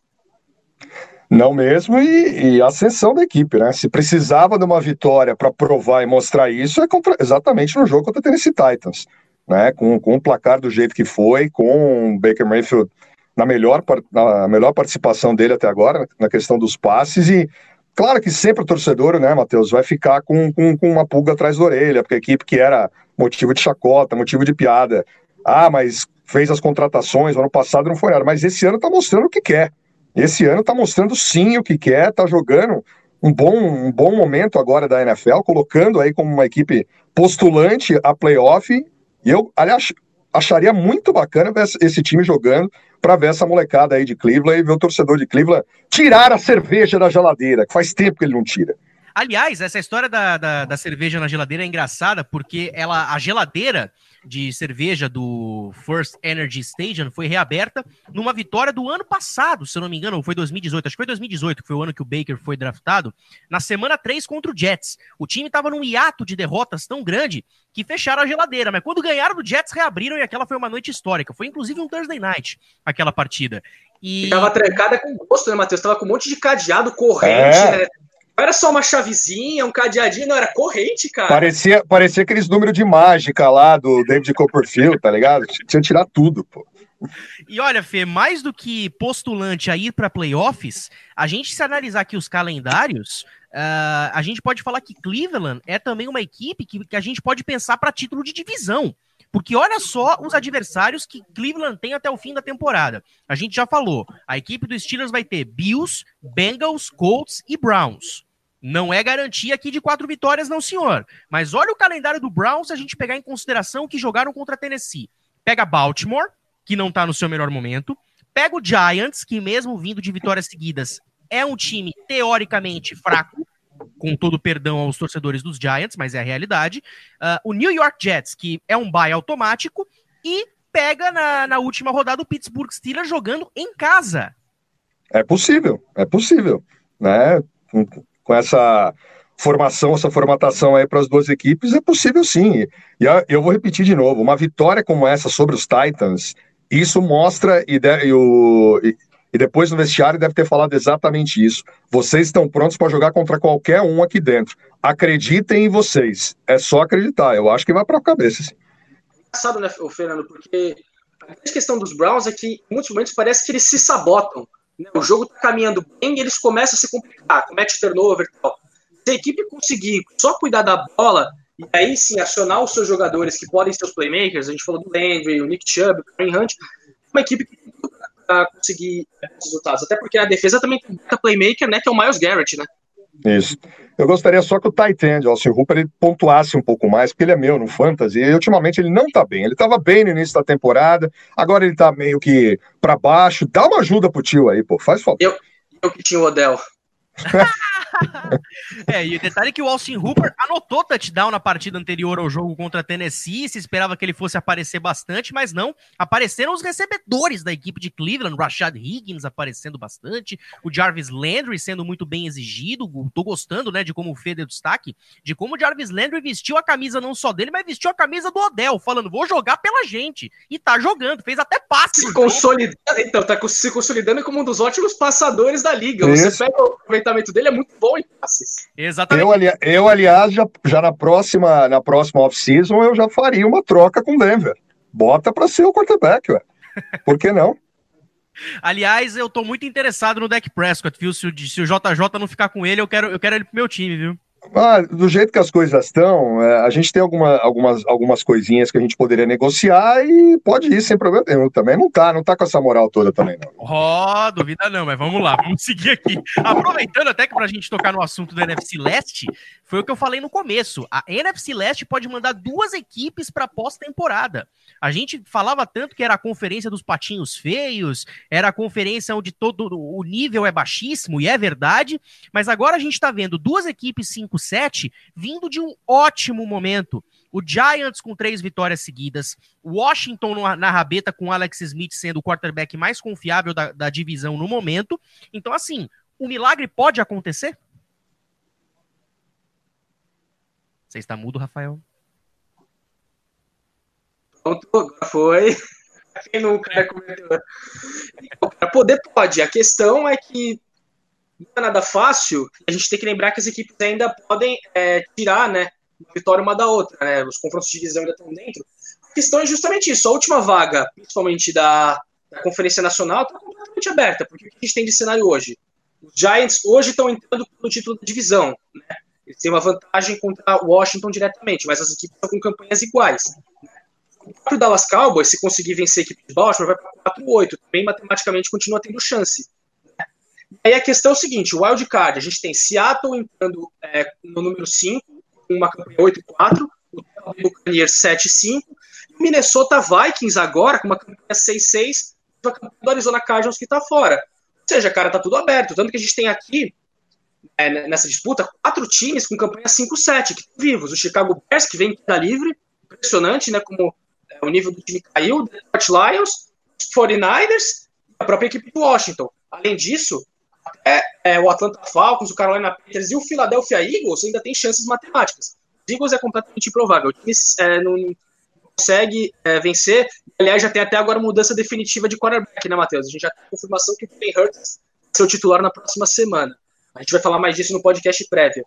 Não mesmo, e, e, a ascensão da equipe, né? Se precisava de uma vitória para provar e mostrar isso, é contra, exatamente no jogo contra o Tennessee Titans, né? Com, com o placar do jeito que foi, com o Baker Mayfield na melhor, na melhor participação dele até agora, na questão dos passes, e claro que sempre o torcedor, né, Matheus, vai ficar com, com, com uma pulga atrás da orelha, porque a equipe que era motivo de chacota, motivo de piada, ah, mas fez as contratações, ano passado não foi nada, mas esse ano tá mostrando o que quer. Esse ano tá mostrando sim o que quer, tá jogando um bom, um bom momento agora da NFL, colocando aí como uma equipe postulante a playoff. E eu, aliás, acharia muito bacana ver esse time jogando para ver essa molecada aí de Cleveland e ver o torcedor de Cleveland tirar a cerveja da geladeira, que faz tempo que ele não tira. Aliás, essa história da, da, da cerveja na geladeira é engraçada porque ela, a geladeira de cerveja do First Energy Station foi reaberta numa vitória do ano passado, se eu não me engano, ou foi 2018, acho que foi 2018, que foi o ano que o Baker foi draftado, na semana 3 contra o Jets. O time estava num hiato de derrotas tão grande que fecharam a geladeira, mas quando ganharam do Jets, reabriram e aquela foi uma noite histórica. Foi inclusive um Thursday night, aquela partida. E... Tava trancada com gosto, né, Matheus? Tava com um monte de cadeado, corrente, é. né? Não era só uma chavezinha, um cadeadinho, não, era corrente, cara. Parecia, parecia aqueles números de mágica lá do David Copperfield, tá ligado? Tinha que tirar tudo, pô. E olha, Fê, mais do que postulante a ir para playoffs, a gente se analisar aqui os calendários, uh, a gente pode falar que Cleveland é também uma equipe que, que a gente pode pensar para título de divisão. Porque olha só os adversários que Cleveland tem até o fim da temporada. A gente já falou, a equipe dos Steelers vai ter Bills, Bengals, Colts e Browns. Não é garantia aqui de quatro vitórias, não, senhor. Mas olha o calendário do Browns se a gente pegar em consideração que jogaram contra Tennessee. Pega Baltimore, que não tá no seu melhor momento. Pega o Giants, que mesmo vindo de vitórias seguidas, é um time teoricamente fraco com todo perdão aos torcedores dos Giants, mas é a realidade. Uh, o New York Jets, que é um bye automático, e pega na, na última rodada o Pittsburgh Steelers jogando em casa. É possível, é possível, né? Com, essa formação, essa formatação aí para as duas equipes, é possível sim. E eu vou repetir de novo: uma vitória como essa sobre os Titans, isso mostra e, de, e o, e, e depois no vestiário deve ter falado exatamente isso. Vocês estão prontos para jogar contra qualquer um aqui dentro. Acreditem em vocês. É só acreditar. Eu acho que vai para a cabeça. Sim. Engraçado, né, Fernando? Porque a questão dos Browns é que em muitos momentos parece que eles se sabotam. O jogo está caminhando bem e eles começam a se complicar, comete turnover e tal. Se a equipe conseguir só cuidar da bola e aí sim acionar os seus jogadores que podem ser os playmakers, a gente falou do Landry, o Nick Chubb, o Karen Hunt, uma equipe que para conseguir resultados. Até porque a defesa também tem um playmaker, né, que é o Miles Garrett, né? Isso. Eu gostaria só que o Titan, o Austin Hooper, ele pontuasse um pouco mais, porque ele é meu no Fantasy, e ultimamente ele não tá bem. Ele tava bem no início da temporada, agora ele tá meio que para baixo. Dá uma ajuda pro tio aí, pô, faz favor. Eu, eu que tinha o Odell. É, e o detalhe é que o Austin Hooper anotou touchdown na partida anterior ao jogo contra Tennessee, se esperava que ele fosse aparecer bastante, mas não. Apareceram os recebedores da equipe de Cleveland, Rashad Higgins aparecendo bastante, o Jarvis Landry sendo muito bem exigido. Tô gostando, né, de como o Fê deu destaque, de como o Jarvis Landry vestiu a camisa não só dele, mas vestiu a camisa do Odell, falando, vou jogar pela gente. E tá jogando, fez até passe. Se consolidando, então, tá se consolidando como um dos ótimos passadores da liga. Isso. Você pega o aproveitamento dele, é muito bom em passes. Exatamente. Eu, ali, eu aliás, já, já na próxima, na próxima off-season, eu já faria uma troca com Denver. Bota para ser o quarterback, ué. Por que não? Aliás, eu tô muito interessado no Deck Prescott, viu? Se o, se o JJ não ficar com ele, eu quero, eu quero ele pro meu time, viu? Ah, do jeito que as coisas estão, é, a gente tem alguma, algumas, algumas coisinhas que a gente poderia negociar e pode ir sem problema nenhum. Também não tá, não tá com essa moral toda também, não. Ó, oh, duvida não, mas vamos lá, vamos seguir aqui. Aproveitando até que pra gente tocar no assunto do NFC Leste, foi o que eu falei no começo. A NFC Leste pode mandar duas equipes para pós-temporada. A gente falava tanto que era a conferência dos patinhos feios, era a conferência onde todo o nível é baixíssimo, e é verdade, mas agora a gente está vendo duas equipes 5-7 vindo de um ótimo momento. O Giants com três vitórias seguidas, Washington na rabeta com Alex Smith sendo o quarterback mais confiável da, da divisão no momento. Então, assim, o milagre pode acontecer? Você está mudo, Rafael? Pronto, foi. Quem nunca né, comentou. Poder pode. A questão é que não é nada fácil. A gente tem que lembrar que as equipes ainda podem é, tirar, né, uma vitória uma da outra, né? Os confrontos de divisão ainda estão dentro. A questão é justamente isso. A última vaga, principalmente da, da Conferência Nacional, está completamente aberta. Porque o que a gente tem de cenário hoje? Os Giants hoje estão entrando no título da divisão, né? Eles têm uma vantagem contra Washington diretamente, mas as equipes estão com campanhas iguais. O próprio Dallas Cowboys, se conseguir vencer a equipe de Baltimore, vai para 4-8. Também matematicamente continua tendo chance. Aí a questão é o seguinte: o Wild Card, a gente tem Seattle entrando é, no número 5, com uma campanha 8-4, o Buccaneers 7-5, e o Minnesota Vikings agora, com uma campanha 6-6, a campanha do Arizona Cardinals que está fora. Ou seja, cara, tá tudo aberto. Tanto que a gente tem aqui é, nessa disputa, quatro times com campanha 5-7, que estão vivos. O Chicago Bears, que vem da livre, impressionante, né, como é, o nível do time caiu, o Detroit Lions, os 49ers e a própria equipe do Washington. Além disso, é, é, o Atlanta Falcons, o Carolina Panthers e o Philadelphia Eagles ainda tem chances matemáticas. Os Eagles é completamente improvável. O time é, não consegue é, vencer. Aliás, já tem até agora mudança definitiva de quarterback, né, Matheus? A gente já tem confirmação que o Ben Hurts o titular na próxima semana. A gente vai falar mais disso no podcast prévio.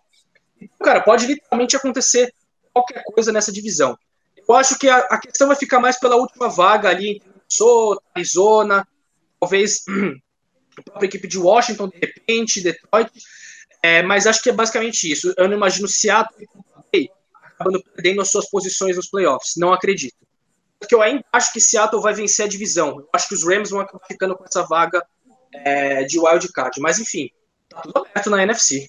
Então, cara, pode literalmente acontecer qualquer coisa nessa divisão. Eu acho que a, a questão vai ficar mais pela última vaga ali entre Minnesota, Arizona, talvez a própria equipe de Washington, de repente, Detroit. É, mas acho que é basicamente isso. Eu não imagino Seattle e acabando perdendo as suas posições nos playoffs. Não acredito. Porque eu ainda acho que Seattle vai vencer a divisão. Eu acho que os Rams vão acabar ficando com essa vaga é, de wild card. Mas enfim, Tá tudo aberto na NFC.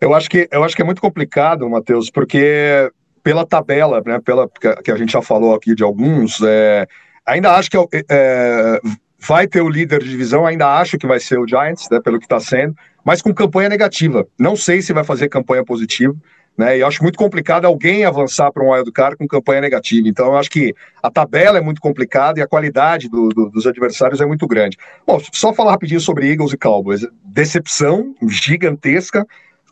Eu acho que, eu acho que é muito complicado, Matheus, porque pela tabela, né, pela, que a gente já falou aqui de alguns, é, ainda acho que é, é, vai ter o líder de divisão, ainda acho que vai ser o Giants, né, pelo que está sendo, mas com campanha negativa. Não sei se vai fazer campanha positiva. Né? E acho muito complicado alguém avançar para um wild card com campanha negativa. Então, eu acho que a tabela é muito complicada e a qualidade do, do, dos adversários é muito grande. Bom, só falar rapidinho sobre Eagles e Cowboys. Decepção gigantesca,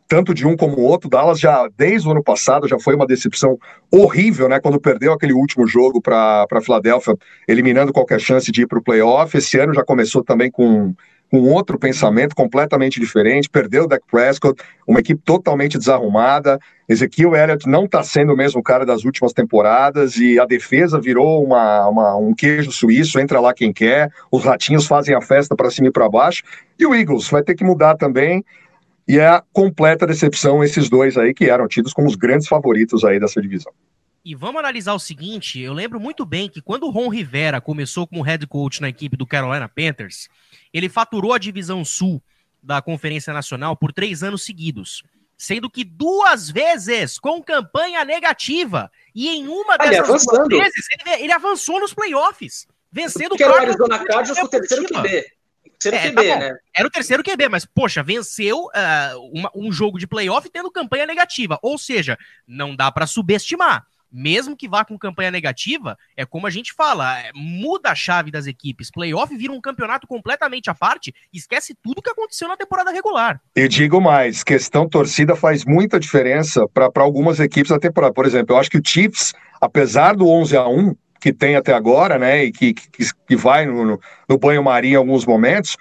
tanto de um como o outro. Dallas já, desde o ano passado, já foi uma decepção horrível, né? Quando perdeu aquele último jogo para a Filadélfia, eliminando qualquer chance de ir para o playoff. Esse ano já começou também com com outro pensamento completamente diferente, perdeu o Dak Prescott, uma equipe totalmente desarrumada, Ezequiel Elliott não está sendo o mesmo cara das últimas temporadas e a defesa virou uma, uma, um queijo suíço, entra lá quem quer, os ratinhos fazem a festa para cima e para baixo, e o Eagles vai ter que mudar também, e é a completa decepção esses dois aí que eram tidos como os grandes favoritos aí dessa divisão. E vamos analisar o seguinte, eu lembro muito bem que quando o Ron Rivera começou como head coach na equipe do Carolina Panthers, ele faturou a divisão sul da Conferência Nacional por três anos seguidos, sendo que duas vezes com campanha negativa. E em uma ah, dessas duas vezes ele, ele, avançou nos playoffs, vencendo o. Arizona Cardinals o terceiro QB. Terceiro é, QB, tá né? Era o terceiro QB, mas, poxa, venceu uh, uma, um jogo de playoff tendo campanha negativa. Ou seja, não dá para subestimar mesmo que vá com campanha negativa, é como a gente fala, é, muda a chave das equipes. Playoff vira um campeonato completamente à parte, esquece tudo que aconteceu na temporada regular. Eu digo mais, questão torcida faz muita diferença para algumas equipes da temporada. Por exemplo, eu acho que o Chiefs, apesar do 11 a 1 que tem até agora, né, e que, que, que vai no, no, no banho-maria em alguns momentos,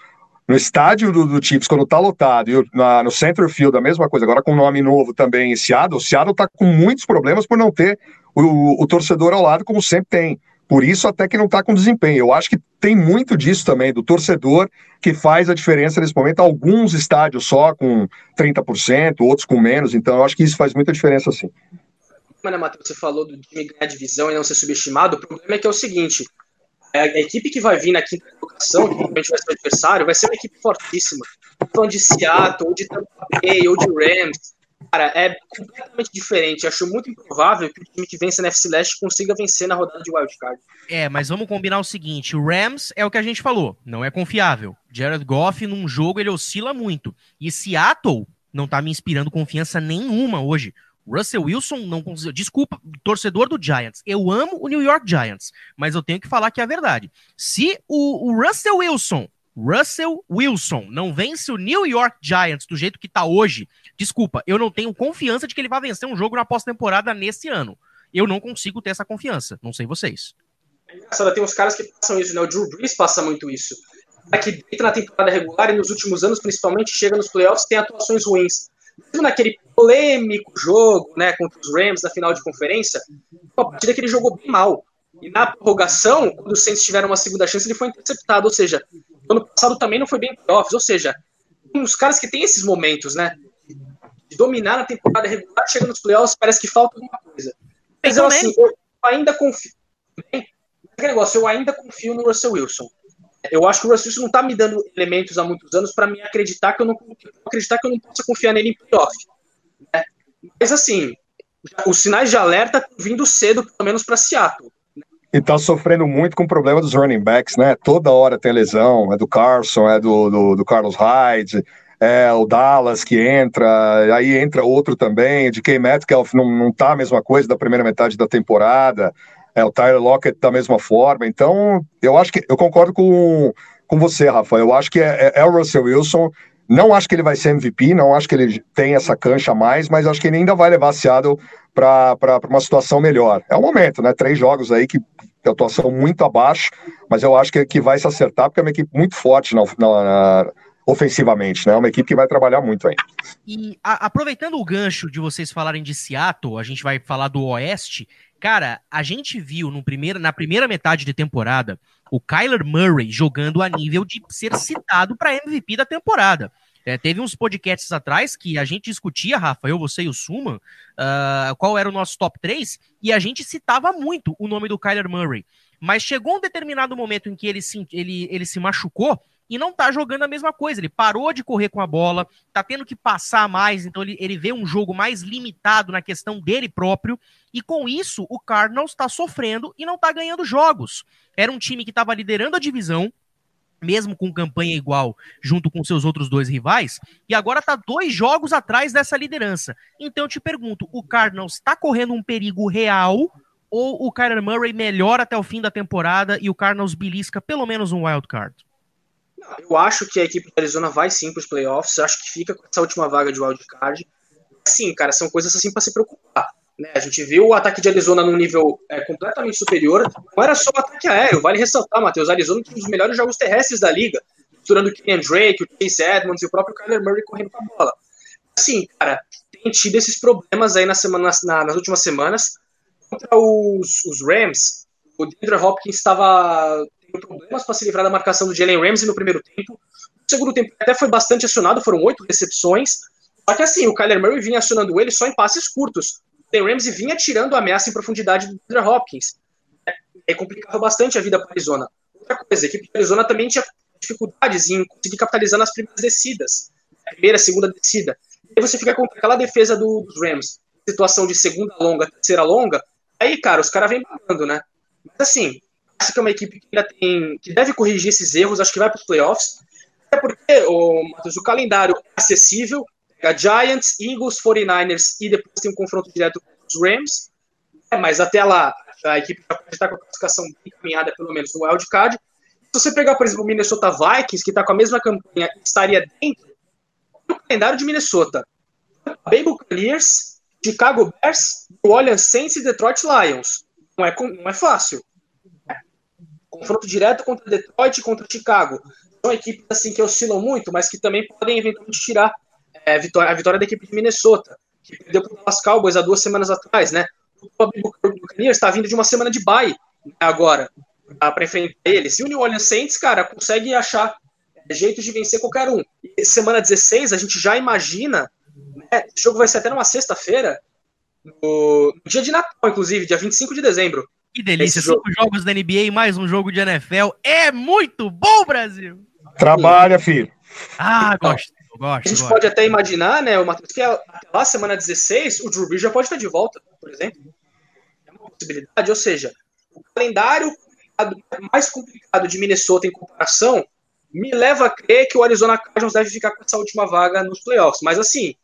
no estádio do, do Chiefs, quando tá lotado, e na, no center field, a mesma coisa, agora com nome novo também, Seattle, o Seattle tá com muitos problemas por não ter o, o, torcedor ao lado, como sempre tem. Por isso, até que não está com desempenho. Eu acho que tem muito disso também, do torcedor, que faz a diferença nesse momento. Alguns estádios só com 30%, outros com menos. Então, eu acho que isso faz muita diferença, sim. Né, Matheus, você falou do time ganhar divisão e não ser subestimado. O problema é que é o seguinte: é, a equipe que vai vir na quinta colocação, que provavelmente vai ser o adversário, vai ser uma equipe fortíssima. Falando de Seattle, ou de Tampa Bay, ou de Rams. Cara, é completamente diferente. Acho muito improvável que o time que vence na FC Leste consiga vencer na rodada de wildcard. É, mas vamos combinar o seguinte: o Rams é o que a gente falou, não é confiável. Jared Goff, num jogo, ele oscila muito. E Seattle não tá me inspirando confiança nenhuma hoje. Russell Wilson não conseguiu. Desculpa, torcedor do Giants. Eu amo o New York Giants, mas eu tenho que falar que é a verdade. Se o, o Russell Wilson Russell Wilson não vence o New York Giants do jeito que tá hoje, desculpa, eu não tenho confiança de que ele vai vencer um jogo na pós-temporada nesse ano. Eu não consigo ter essa confiança, não sei vocês. É engraçado, tem uns caras que passam isso, né? O Drew Brees passa muito isso. É que entra na temporada regular e nos últimos anos, principalmente, chega nos playoffs tem atuações ruins. Mesmo naquele polêmico jogo, né, contra os Rams na final de conferência, uma partida que ele jogou bem mal. E na prorrogação, quando os Saints tiveram uma segunda chance, ele foi interceptado. Ou seja, ano passado também não foi bem playoffs. Ou seja, uns caras que têm esses momentos, né? De dominar na temporada regular, chega nos playoffs, parece que falta alguma coisa. Mas eu, assim, eu ainda confio. Aquele negócio, eu ainda confio no Russell Wilson. Eu acho que o Russell não tá me dando elementos há muitos anos para me acreditar que eu não acreditar que eu não possa confiar nele em playoff. Né? Mas assim, os sinais de alerta vindo cedo, pelo menos para Seattle. E tá sofrendo muito com o problema dos running backs, né? Toda hora tem lesão, é do Carson, é do, do, do Carlos Hyde, é o Dallas que entra, aí entra outro também, de K. Metcalf não, não tá a mesma coisa da primeira metade da temporada, é o Tyler Lockett da mesma forma, então eu acho que, eu concordo com, com você, Rafa, eu acho que é, é, é o Russell Wilson, não acho que ele vai ser MVP, não acho que ele tem essa cancha a mais, mas acho que ele ainda vai levar Seattle para uma situação melhor. É o momento, né? Três jogos aí que a atuação muito abaixo, mas eu acho que, que vai se acertar, porque é uma equipe muito forte na, na, na ofensivamente, né? É uma equipe que vai trabalhar muito ainda. E a, aproveitando o gancho de vocês falarem de Seattle, a gente vai falar do Oeste. Cara, a gente viu no primeiro, na primeira metade de temporada o Kyler Murray jogando a nível de ser citado para MVP da temporada. É, teve uns podcasts atrás que a gente discutia, Rafa, eu, você e o Suma, uh, qual era o nosso top 3, e a gente citava muito o nome do Kyler Murray. Mas chegou um determinado momento em que ele se, ele, ele se machucou e não tá jogando a mesma coisa. Ele parou de correr com a bola, tá tendo que passar mais, então ele, ele vê um jogo mais limitado na questão dele próprio, e com isso o Cardinals está sofrendo e não tá ganhando jogos. Era um time que estava liderando a divisão, mesmo com campanha igual, junto com seus outros dois rivais, e agora está dois jogos atrás dessa liderança. Então eu te pergunto, o Cardinals está correndo um perigo real ou o Kyler Murray melhora até o fim da temporada e o Cardinals belisca pelo menos um wild card? Eu acho que a equipe do Arizona vai sim para os playoffs, acho que fica com essa última vaga de wild card. Sim, cara, são coisas assim para se preocupar. Né? A gente viu o ataque de Arizona num nível é, completamente superior. Não era só o ataque aéreo, vale ressaltar, Matheus. Arizona tem um dos melhores jogos terrestres da liga, misturando o Kenyan Drake, o Chase Edmonds e o próprio Kyler Murray correndo com a bola. Assim, cara, tem tido esses problemas aí na, nas últimas semanas. Contra os, os Rams, o DeAndre Hopkins estava problemas para se livrar da marcação do Jalen Ramsey no primeiro tempo. No segundo tempo até foi bastante acionado, foram oito recepções. Só que assim, o Kyler Murray vinha acionando ele só em passes curtos. The Ramsey vinha tirando a ameaça em profundidade do Andrew Hopkins. É, complicava bastante a vida para Arizona. Outra coisa, a equipe de Arizona também tinha dificuldades em conseguir capitalizar nas primeiras descidas. A primeira, segunda descida. E aí você fica com aquela defesa do, dos Rams, situação de segunda longa, terceira longa, aí, cara, os caras vêm babando, né? Mas assim, acho que é uma equipe que ainda tem, que deve corrigir esses erros, acho que vai para os playoffs. Até porque, o, Matheus, o calendário é acessível, Pega Giants, Eagles, 49ers e depois tem um confronto direto com os Rams. É, mas até lá, a equipe já pode estar com a classificação bem encaminhada, pelo menos no wildcard. Se você pegar, por exemplo, o Minnesota Vikings, que está com a mesma campanha, estaria dentro do calendário de Minnesota. Bay Buccaneers, Chicago Bears, New Orleans Saints e Detroit Lions. Não é, não é fácil. Confronto direto contra Detroit e contra Chicago. São equipes assim que oscilam muito, mas que também podem eventualmente tirar é, a, vitória, a vitória da equipe de Minnesota, que perdeu para os Cowboys há duas semanas atrás, né? O Buccaneers está vindo de uma semana de bye agora para enfrentar eles. E o New Orleans Saints, cara, consegue achar jeitos de vencer qualquer um. E semana 16, a gente já imagina, né, jogo vai ser até numa sexta-feira, no, dia de Natal, inclusive, dia 25 de dezembro. Que delícia, cinco jogo. jogos da NBA e mais um jogo de NFL. É muito bom, Brasil! Trabalha, filho. Ah, então, gosto gosto, a gente gosto. pode até imaginar, né, o Matheus, que até lá, semana 16, o Drew Brees já pode estar de volta, por exemplo. É uma possibilidade, ou seja, o calendário mais complicado de Minnesota em comparação me leva a crer que o Arizona Cardinals deve ficar com essa última vaga nos playoffs. Mas assim,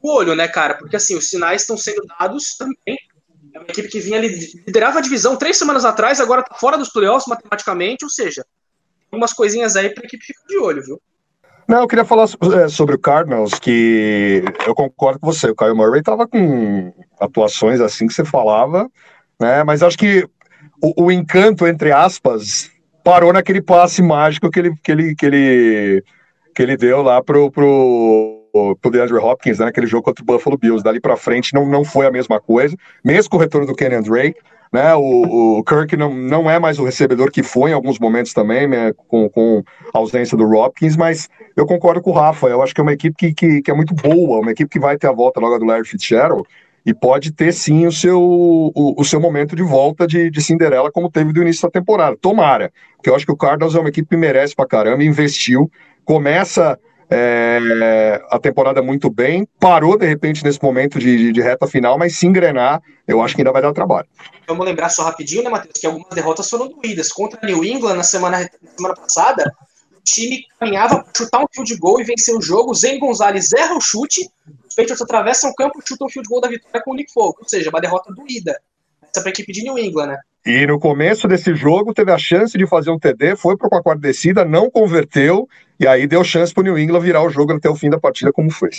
o olho, né, cara? Porque assim, os sinais estão sendo dados também. É uma equipe que vinha liderava a divisão três semanas atrás, agora tá fora dos playoffs matematicamente, ou seja, algumas coisinhas aí para a equipe ficar de olho, viu? Não, eu queria falar é, sobre o Cardinals, que eu concordo com você. O Kyle Murray estava com atuações assim que você falava, né? Mas acho que o, o, encanto, entre aspas, parou naquele passe mágico que ele, que ele, que ele, que ele deu lá pro, pro, pro DeAndre Hopkins, né? Naquele jogo contra o Buffalo Bills. Dali para frente não, não foi a mesma coisa, mesmo com o retorno do Kenyon Drake. Né, o, o, Kirk não, não é mais o recebedor que foi em alguns momentos também, né, com, com a ausência do Hopkins, mas eu concordo com o Rafa. Eu acho que é uma equipe que, que, que, é muito boa, uma equipe que vai ter a volta logo do Larry Fitzgerald e pode ter sim o seu, o, o seu momento de volta de, de Cinderela, como teve do início da temporada. Tomara, porque eu acho que o Cardinals é uma equipe que merece pra caramba, investiu, começa é, a temporada muito bem, parou de repente nesse momento de, de, de, reta final, mas se engrenar, eu acho que ainda vai dar trabalho. Vamos lembrar só rapidinho, né, Matheus, que algumas derrotas foram doídas. Contra New England na semana, na semana passada, o time caminhava para chutar um field goal e vencer o jogo. Zen Gonzalez erra o chute, Patriots atravessam o campo e chutam o field goal da vitória com o Nick Folk, ou seja, uma derrota doída. Essa para a equipe de New England, né? E no começo desse jogo teve a chance de fazer um TD, foi para a quarta descida, não converteu, e aí deu chance para o New England virar o jogo até o fim da partida, como foi.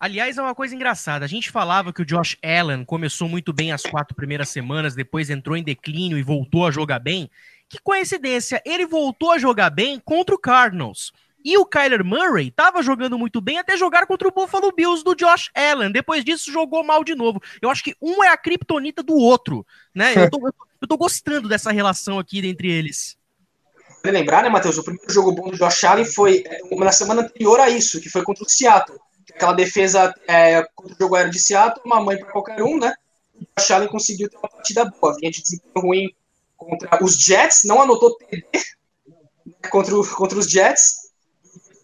Aliás, é uma coisa engraçada. A gente falava que o Josh Allen começou muito bem as quatro primeiras semanas, depois entrou em declínio e voltou a jogar bem. Que coincidência, ele voltou a jogar bem contra o Cardinals. E o Kyler Murray estava jogando muito bem até jogar contra o Buffalo Bills do Josh Allen. Depois disso, jogou mal de novo. Eu acho que um é a criptonita do outro, né? Eu tô, eu tô gostando dessa relação aqui entre eles. Pra lembrar, né, Matheus? O primeiro jogo bom do Josh Allen foi na semana anterior a isso, que foi contra o Seattle. Aquela defesa é, contra o jogo aéreo de Seattle, uma mãe para qualquer um, né? O Josh Allen conseguiu ter uma partida boa. Vinha de desempenho ruim contra os Jets, não anotou TD né, contra, o, contra os Jets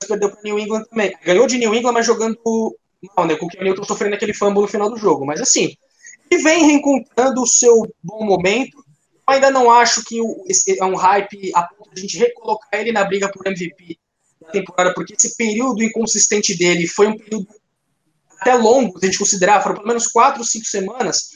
perdeu para New England também. Ganhou de New England, mas jogando mal, né? Com o Cam Newton sofrendo aquele fumble no final do jogo. Mas assim, ele vem reencontrando o seu bom momento. Eu ainda não acho que esse é um hype a ponto de a gente recolocar ele na briga por MVP da temporada, porque esse período inconsistente dele foi um período até longo, se a gente considerar, foram pelo menos quatro, cinco semanas,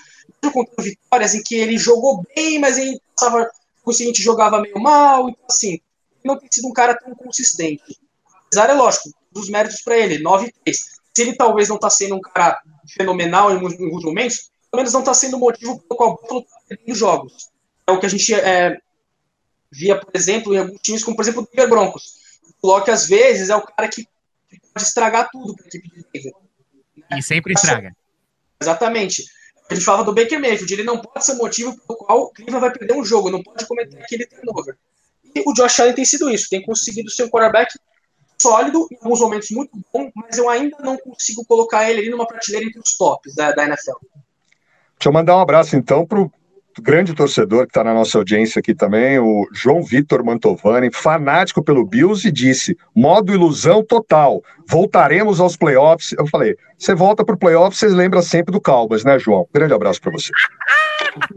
contando vitórias em que ele jogou bem, mas ele passava, o seguinte jogava meio mal, então assim, não tem sido um cara tão consistente. Apesar, é lógico, dos méritos para ele, 9 3. Se ele talvez não está sendo um cara fenomenal em alguns momentos, pelo menos não está sendo o motivo pelo qual o Buffalo está perdendo jogos. É o que a gente é, via, por exemplo, em alguns times, como por exemplo o Denver Broncos. O Locke, às vezes, é o cara que pode estragar tudo para a equipe de Denver. E sempre estraga. Exatamente. A gente falava do Baker Mayfield, ele não pode ser o motivo pelo qual o Cleveland vai perder um jogo, não pode cometer aquele turnover. E o Josh Allen tem sido isso, tem conseguido ser um quarterback sólido, em alguns momentos muito bom, mas eu ainda não consigo colocar ele ali numa prateleira entre os tops da, da NFL. Deixa eu mandar um abraço então pro grande torcedor que está na nossa audiência aqui também, o João Vitor Mantovani, fanático pelo Bills, e disse: modo ilusão total, voltaremos aos playoffs. Eu falei: você volta para o playoffs, vocês lembram sempre do Calbas, né, João? Grande abraço para você.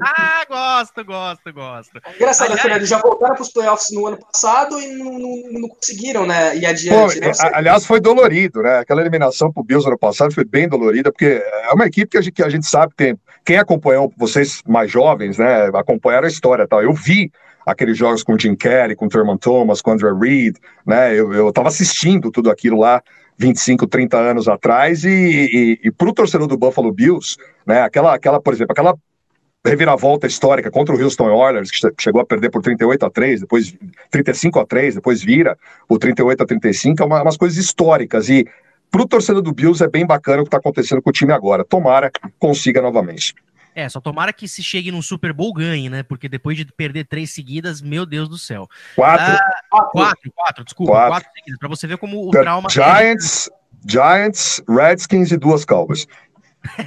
ah, gosto, gosto, gosto. engraçado, aliás, eles já voltaram para os playoffs no ano passado e não, não, não conseguiram, né? Ir adiante. Pô, né? Aliás, foi dolorido, né? Aquela eliminação para o Bills ano passado foi bem dolorida, porque é uma equipe que a gente, que a gente sabe que tem. Quem acompanhou, vocês mais jovens, né? Acompanharam a história tal. Eu vi aqueles jogos com Jim Kelly, com Thurman Thomas, com Andrew Reed, né? Eu, eu tava assistindo tudo aquilo lá 25, 30 anos atrás, e, e, e para o torcedor do Buffalo Bills, né? Aquela, aquela, por exemplo, aquela reviravolta histórica contra o Houston Oilers, que chegou a perder por 38 a 3, depois 35 a 3, depois vira o 38 a 35, é uma, umas coisas históricas. E para o torcedor do Bills é bem bacana o que está acontecendo com o time agora. Tomara consiga novamente. É, só tomara que se chegue num Super Bowl ganhe, né? Porque depois de perder três seguidas, meu Deus do céu. Quatro. Ah, quatro, quatro, desculpa. Quatro, quatro seguidas, pra você ver como o trauma... Giants, é... Giants, Redskins e duas Cowboys.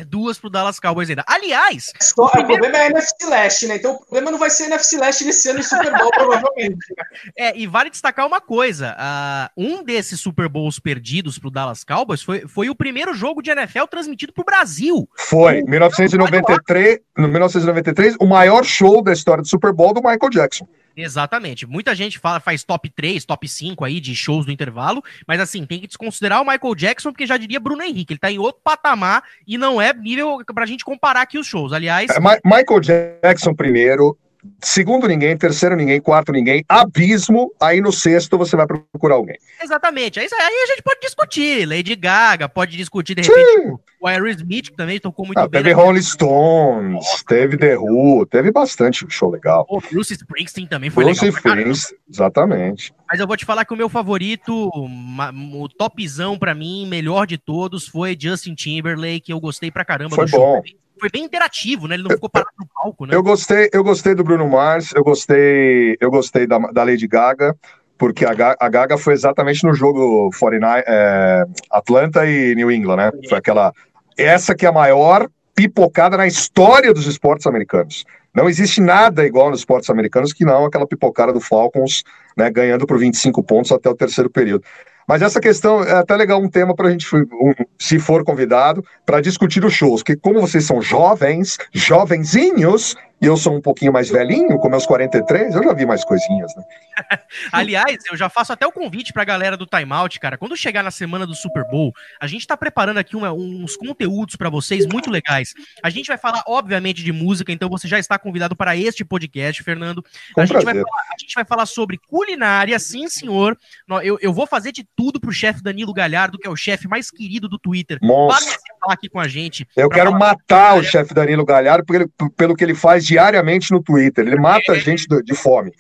Duas pro Dallas Cowboys ainda. Aliás, Só, o, primeiro... o, problema é a NFC Leste, né? Então o problema não vai ser a NFC Leste nesse ano em Super Bowl, provavelmente. É, e vale destacar uma coisa: uh, um desses Super Bowls perdidos pro Dallas Cowboys foi, foi o primeiro jogo de NFL transmitido pro Brasil. Foi, em 1993, no 1993, o maior show da história do Super Bowl do Michael Jackson. Exatamente. Muita gente fala, faz top 3, top 5 aí de shows do intervalo, mas assim, tem que desconsiderar o Michael Jackson, porque já diria Bruno Henrique, ele tá em outro patamar e não é nível pra gente comparar aqui os shows. Aliás. É, Michael Jackson primeiro, segundo ninguém, terceiro ninguém, quarto ninguém, abismo, aí no sexto você vai procurar alguém. Exatamente. Aí, aí a gente pode discutir. Lady Gaga, pode discutir, de repente, Sim. o Aerosmith, que também tocou muito ah, bem. Teve Rolling Stones, teve The Who, teve bastante show legal. O Bruce Springsteen também foi Bruce legal. Bruce exatamente. Mas eu vou te falar que o meu favorito, o topzão para mim, melhor de todos, foi Justin Timberlake. Eu gostei pra caramba foi do bom. show foi bem interativo, né? Ele não ficou parado no palco, né? Eu gostei, eu gostei do Bruno Mars, eu gostei, eu gostei da, da Lady Gaga, porque a, a Gaga foi exatamente no jogo 49, é, Atlanta e New England, né? Foi aquela. Essa que é a maior pipocada na história dos esportes americanos. Não existe nada igual nos esportes americanos que não aquela pipocada do Falcons, né, ganhando por 25 pontos até o terceiro período. Mas essa questão é até legal um tema para a gente, um, se for convidado, para discutir os shows. Que como vocês são jovens, jovenzinhos, e eu sou um pouquinho mais velhinho, com meus 43, eu já vi mais coisinhas, né? Aliás, eu já faço até o convite pra galera do Time Out, cara. Quando chegar na semana do Super Bowl, a gente tá preparando aqui uma, uns conteúdos para vocês muito legais. A gente vai falar, obviamente, de música, então você já está convidado para este podcast, Fernando. A gente, vai falar, a gente vai falar sobre culinária, sim, senhor. Eu, eu vou fazer de tudo pro chefe Danilo Galhardo, que é o chefe mais querido do Twitter. Nossa. Para aqui com a gente. Eu quero matar o chefe Danilo Galhardo pelo, pelo que ele faz diariamente no Twitter. Ele mata a gente de fome.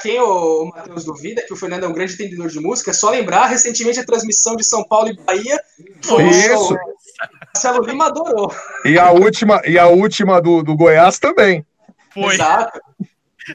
Quem o Matheus duvida que o Fernando é um grande entendedor de música, é só lembrar recentemente a transmissão de São Paulo e Bahia. Foi Isso. Marcelo Lima adorou. E a última, e a última do, do Goiás também. Foi. Exato.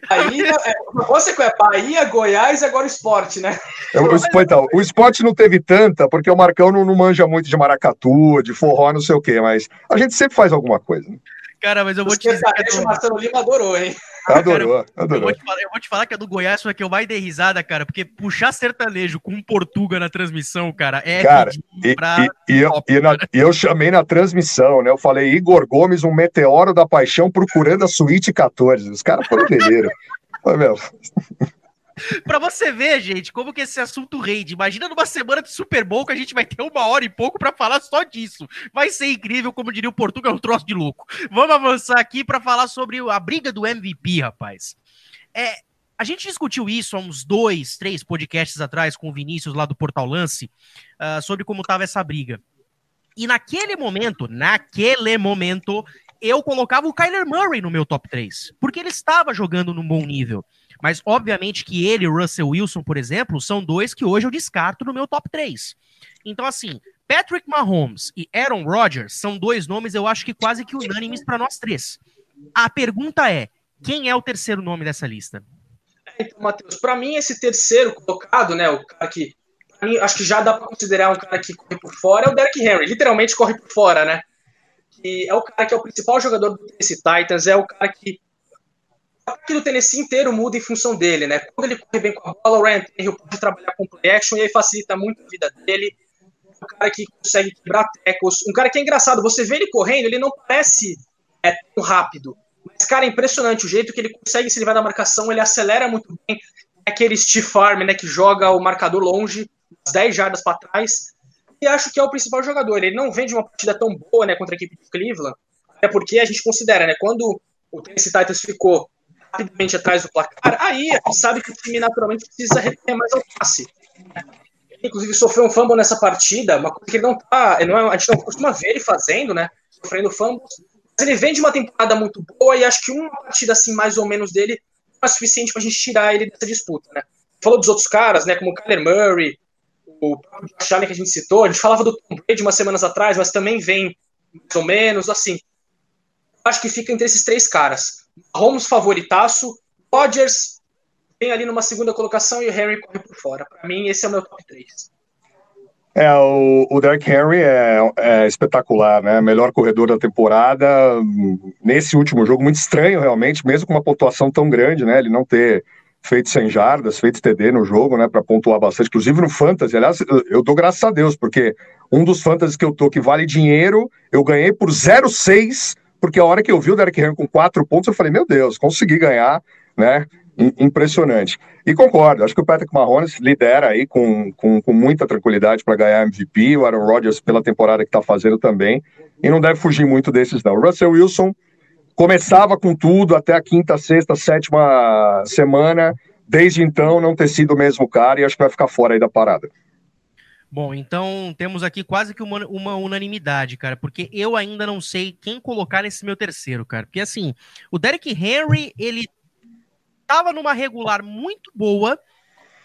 Bahia, é, você é Bahia, Goiás e agora o esporte, né? É, o, então, o esporte não teve tanta, porque o Marcão não, não manja muito de maracatu, de forró, não sei o quê, mas a gente sempre faz alguma coisa. Né? Cara, mas eu vou te dizer. Que é do... Marcelo Lima adorou, hein? Adorou, cara, adorou. Eu vou, te falar, eu vou te falar que a do Goiás foi a que eu mais dei risada, cara, porque puxar sertanejo com um Portuga na transmissão, cara, é cara, e, pra... e, e, eu, e, na, eu chamei na transmissão, né? Eu falei, Igor Gomes, um meteoro da paixão procurando a suíte 14. Os caras foram delírio. meu. Pra você ver, gente, como que esse assunto rende. Imagina numa semana de Super Bowl que a gente vai ter uma hora e pouco para falar só disso. Vai ser incrível, como diria o Portugal, é um troço de louco. Vamos avançar aqui para falar sobre a briga do MVP, rapaz. É, a gente discutiu isso há uns dois, três podcasts atrás com o Vinícius lá do Portal Lance, uh, sobre como tava essa briga. E naquele momento, naquele momento, eu colocava o Kyler Murray no meu top 3, porque ele estava jogando num bom nível. Mas, obviamente, que ele e o Russell Wilson, por exemplo, são dois que hoje eu descarto no meu top 3. Então, assim, Patrick Mahomes e Aaron Rodgers são dois nomes, eu acho que quase que unânimes para nós três. A pergunta é: quem é o terceiro nome dessa lista? Então, Matheus, para mim, esse terceiro colocado, né, o cara que, mim, acho que já dá para considerar um cara que corre por fora, é o Derrick Henry, literalmente corre por fora, né? É o cara que é o principal jogador do Tennessee Titans, é o cara que o ataque do Tennessee inteiro muda em função dele, né? Quando ele corre bem com a bola, o Ryan Tannehill pode trabalhar com play action e aí facilita muito a vida dele. Um cara que consegue quebrar tecos. Um cara que é engraçado, você vê ele correndo, ele não parece é, tão rápido. Mas, cara, é impressionante o jeito que ele consegue se livrar da marcação, ele acelera muito bem. É aquele Steve Farm, né, que joga o marcador longe, 10 jardas para trás. E acho que é o principal jogador. Ele não vem de uma partida tão boa, né, contra a equipe de Cleveland, até porque a gente considera, né, quando o Tennessee Titans ficou rapidamente atrás do placar, aí a gente sabe que o time naturalmente precisa reter mais ao passe. Inclusive sofreu um fumble nessa partida, uma coisa que ele não tá. Ele não é, a gente não costuma ver ele fazendo, né? Sofrendo fumbles. Mas ele vem de uma temporada muito boa e acho que uma partida assim, mais ou menos, dele é suficiente pra gente tirar ele dessa disputa, né? Falou dos outros caras, né? Como o Kyler Murray, o Allen que a gente citou, a gente falava do Tom Brady umas semanas atrás, mas também vem mais ou menos, assim. Acho que fica entre esses três caras. Holmes favoritaço, Rodgers tem ali numa segunda colocação e o Henry corre por fora. Para mim, esse é o meu top 3. É, o, o Derrick Henry é, é, espetacular, né? Melhor corredor da temporada. Nesse último jogo, muito estranho, realmente, mesmo com uma pontuação tão grande, né? Ele não ter feito 100 jardas, feito TD no jogo, né? Para pontuar bastante, inclusive no Fantasy. Aliás, eu dou graças a Deus, porque um dos Fantasies que eu tô que vale dinheiro, eu ganhei por 0,6 porque a hora que eu vi o Derek Henry com quatro pontos, eu falei, meu Deus, consegui ganhar, né? Impressionante. E concordo, acho que o Patrick Mahomes lidera aí com, com, com muita tranquilidade para ganhar MVP, o Aaron Rodgers pela temporada que está fazendo também, e não deve fugir muito desses, não. O Russell Wilson, começava com tudo até a quinta, sexta, sétima semana. Desde então, não ter sido o mesmo cara e acho que vai ficar fora aí da parada. Bom, então temos aqui quase que uma, uma, unanimidade, cara, porque eu ainda não sei quem colocar nesse meu terceiro, cara. Porque assim, o Derek Henry, ele tava numa regular muito boa,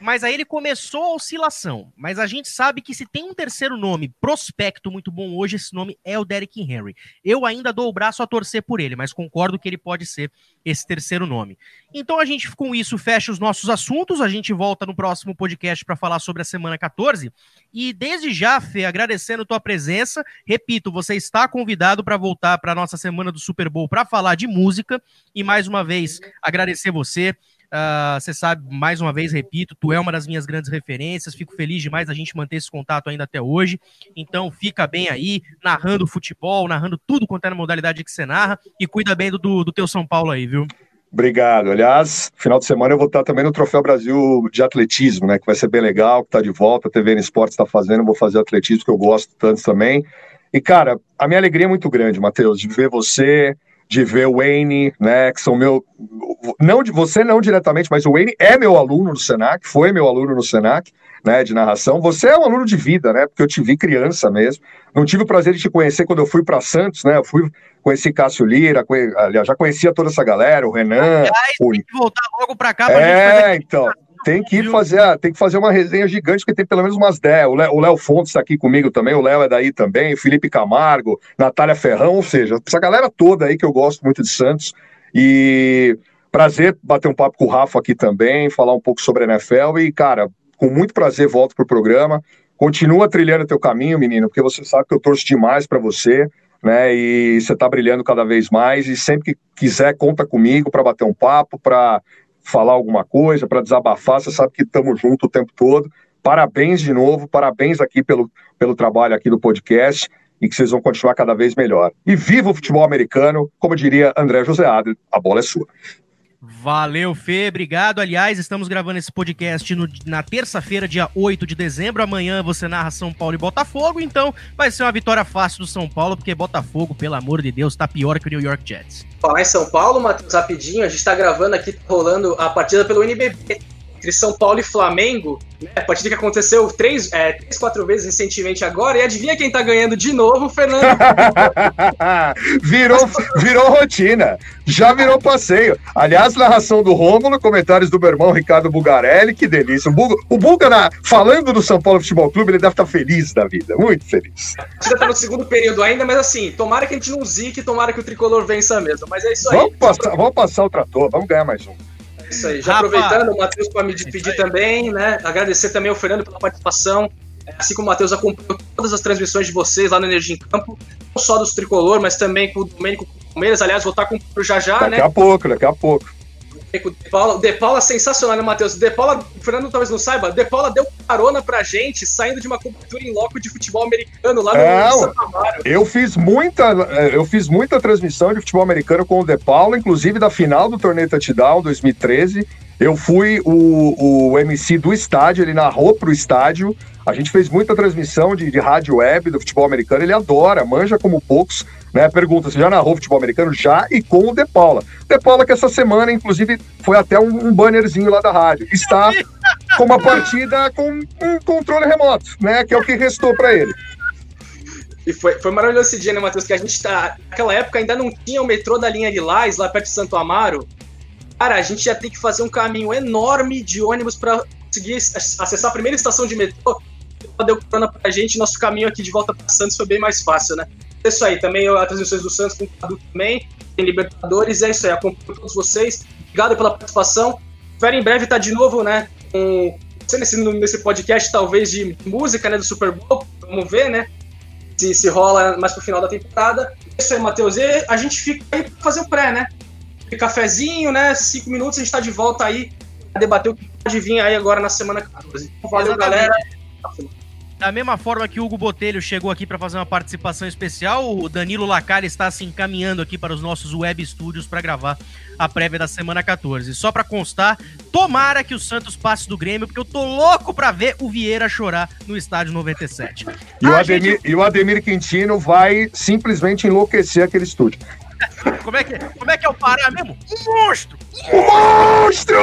mas aí ele começou a oscilação. Mas a gente sabe que se tem um terceiro nome, prospecto muito bom hoje, esse nome é o Derek Henry. Eu ainda dou o braço a torcer por ele, mas concordo que ele pode ser esse terceiro nome. Então a gente com isso fecha os nossos assuntos, a gente volta no próximo podcast para falar sobre a semana 14. E desde já, Fê, agradecendo tua presença, repito, você está convidado para voltar para nossa semana do Super Bowl para falar de música e mais uma vez agradecer você. Ah, você uh, sabe, mais uma vez, repito, tu é uma das minhas grandes referências. Fico feliz demais da gente manter esse contato ainda até hoje. Então, fica bem aí, narrando futebol, narrando tudo quanto é na modalidade que você narra. E cuida bem do, do teu São Paulo aí, viu? Obrigado. Aliás, final de semana eu vou estar também no Troféu Brasil de Atletismo, né? Que vai ser bem legal, que tá de volta, a TVN Esportes está fazendo, vou fazer atletismo, que eu gosto tanto também. E, cara, a minha alegria é muito grande, Matheus, de ver você, de ver o Wayne, né, que são meu, não de você não diretamente, mas o Wayne é meu aluno no Senac, foi meu aluno no Senac, né, de narração. Você é um aluno de vida, né, porque eu te vi criança mesmo. Não tive o prazer de te conhecer quando eu fui para Santos, né, eu fui conheci Cássio Lira, conhe... aliás, já conhecia toda essa galera, o Renan. Aliás, o... tem que voltar logo para cá pra é, gente fazer... então tem que fazer, tem que fazer uma resenha gigante, porque tem pelo menos umas 10. O Léo Fontes está aqui comigo também, o Léo é daí também, Felipe Camargo, Natália Ferrão, ou seja, essa galera toda aí que eu gosto muito de Santos. E prazer bater um papo com o Rafa aqui também, falar um pouco sobre a NFL. E, cara, com muito prazer volto pro programa. Continua trilhando teu caminho, menino, porque você sabe que eu torço demais para você. Né, e você está brilhando cada vez mais. E sempre que quiser, conta comigo para bater um papo, para falar alguma coisa, para desabafar, você sabe que estamos juntos o tempo todo. Parabéns de novo, parabéns aqui pelo, pelo trabalho aqui do podcast e que vocês vão continuar cada vez melhor. E viva o futebol americano, como diria André José Adler, a bola é sua. Valeu, Fê, obrigado. Aliás, estamos gravando esse podcast no, na terça-feira, dia 8 de dezembro. Amanhã você narra São Paulo e Botafogo, então vai ser uma vitória fácil do São Paulo, porque Botafogo, pelo amor de Deus, tá pior que o New York Jets. Falar em São Paulo, Matheus, rapidinho, a gente tá gravando aqui, tá rolando a partida pelo NBB entre São Paulo e Flamengo, né? A partida que aconteceu três, é, três, quatro vezes recentemente agora, e adivinha quem tá ganhando de novo, Fernando? virou, virou rotina, já virou passeio. Aliás, narração do Rômulo, comentários do meu irmão Ricardo Bugarelli, que delícia. O Buga, o Buga na, falando do São Paulo Futebol Clube, ele deve estar tá feliz da vida, muito feliz. A gente tá no segundo período ainda, mas assim, tomara que a gente não zique, tomara que o Tricolor vença mesmo, mas é isso aí. Vamos passar, vamos passar o trator, vamos ganhar mais um. Isso aí. Já aproveitando, o Matheus para me despedir também, né? Agradecer também ao Fernando pela participação. É, assim como o Matheus acompanhou todas as transmissões de vocês lá no Energia em Campo, não só dos tricolor, mas também com o Domênico Palmeiras. Aliás, vou estar com o já já, daqui né? Daqui a pouco, daqui a pouco. O De Paula, De Paula é sensacional, né, Matheus? De Paula, o Fernando talvez não saiba, De Paula deu carona pra gente saindo de uma cobertura em loco de futebol americano lá no é, Santa Amaro. Eu fiz muita, é, eu fiz muita transmissão de futebol americano com o De Paula, inclusive da final do torneio Touchdown 2013. Eu fui o, o MC do estádio, ele narrou pro estádio. A gente fez muita transmissão de, de rádio web do futebol americano, ele adora, manja como poucos. Né? Pergunta, você já narrou futebol americano? Já, e com o De Paula. De Paula que essa semana, inclusive, foi até um, um bannerzinho lá da rádio. Está com uma partida com um controle remoto, né? Que é o que restou para ele. E foi, foi maravilhoso esse dia, né, Matheus? Que a gente tá. Naquela época ainda não tinha o metrô da linha Lilás, lá perto de Santo Amaro. Cara, a gente ia ter que fazer um caminho enorme de ônibus para conseguir acessar a primeira estação de metrô. Deu corona pra gente, nosso caminho aqui de volta para Santos foi bem mais fácil, né? É isso aí, também as transmissões do Santos com o Cadu também, tem Libertadores, é isso aí, acompanho todos vocês. Obrigado pela participação. Espero em breve estar de novo, né? Com nesse, nesse podcast, talvez, de música, né? Do Super Bowl. Vamos ver, né? Se, se rola mais pro final da temporada. É isso aí, Matheus. E a gente fica aí pra fazer o pré, né? cafezinho, né? Cinco minutos, a gente tá de volta aí a debater o que pode vir aí agora na semana 14. Então, valeu, Exatamente. galera. Da mesma forma que o Hugo Botelho chegou aqui para fazer uma participação especial, o Danilo Lacar está se encaminhando aqui para os nossos web estúdios para gravar a prévia da semana 14. Só para constar, tomara que o Santos passe do Grêmio, porque eu tô louco para ver o Vieira chorar no estádio 97. E, ah, o, Ademir, gente... e o Ademir Quintino vai simplesmente enlouquecer aquele estúdio. Como é que, como é, que é o Pará mesmo? Um monstro! Monstro!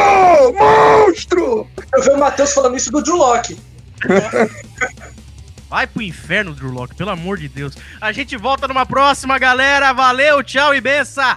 Monstro! Eu vi o Matheus falando isso do Drew Locke. Vai pro inferno, Drew Locke, pelo amor de Deus. A gente volta numa próxima, galera. Valeu, tchau e benção!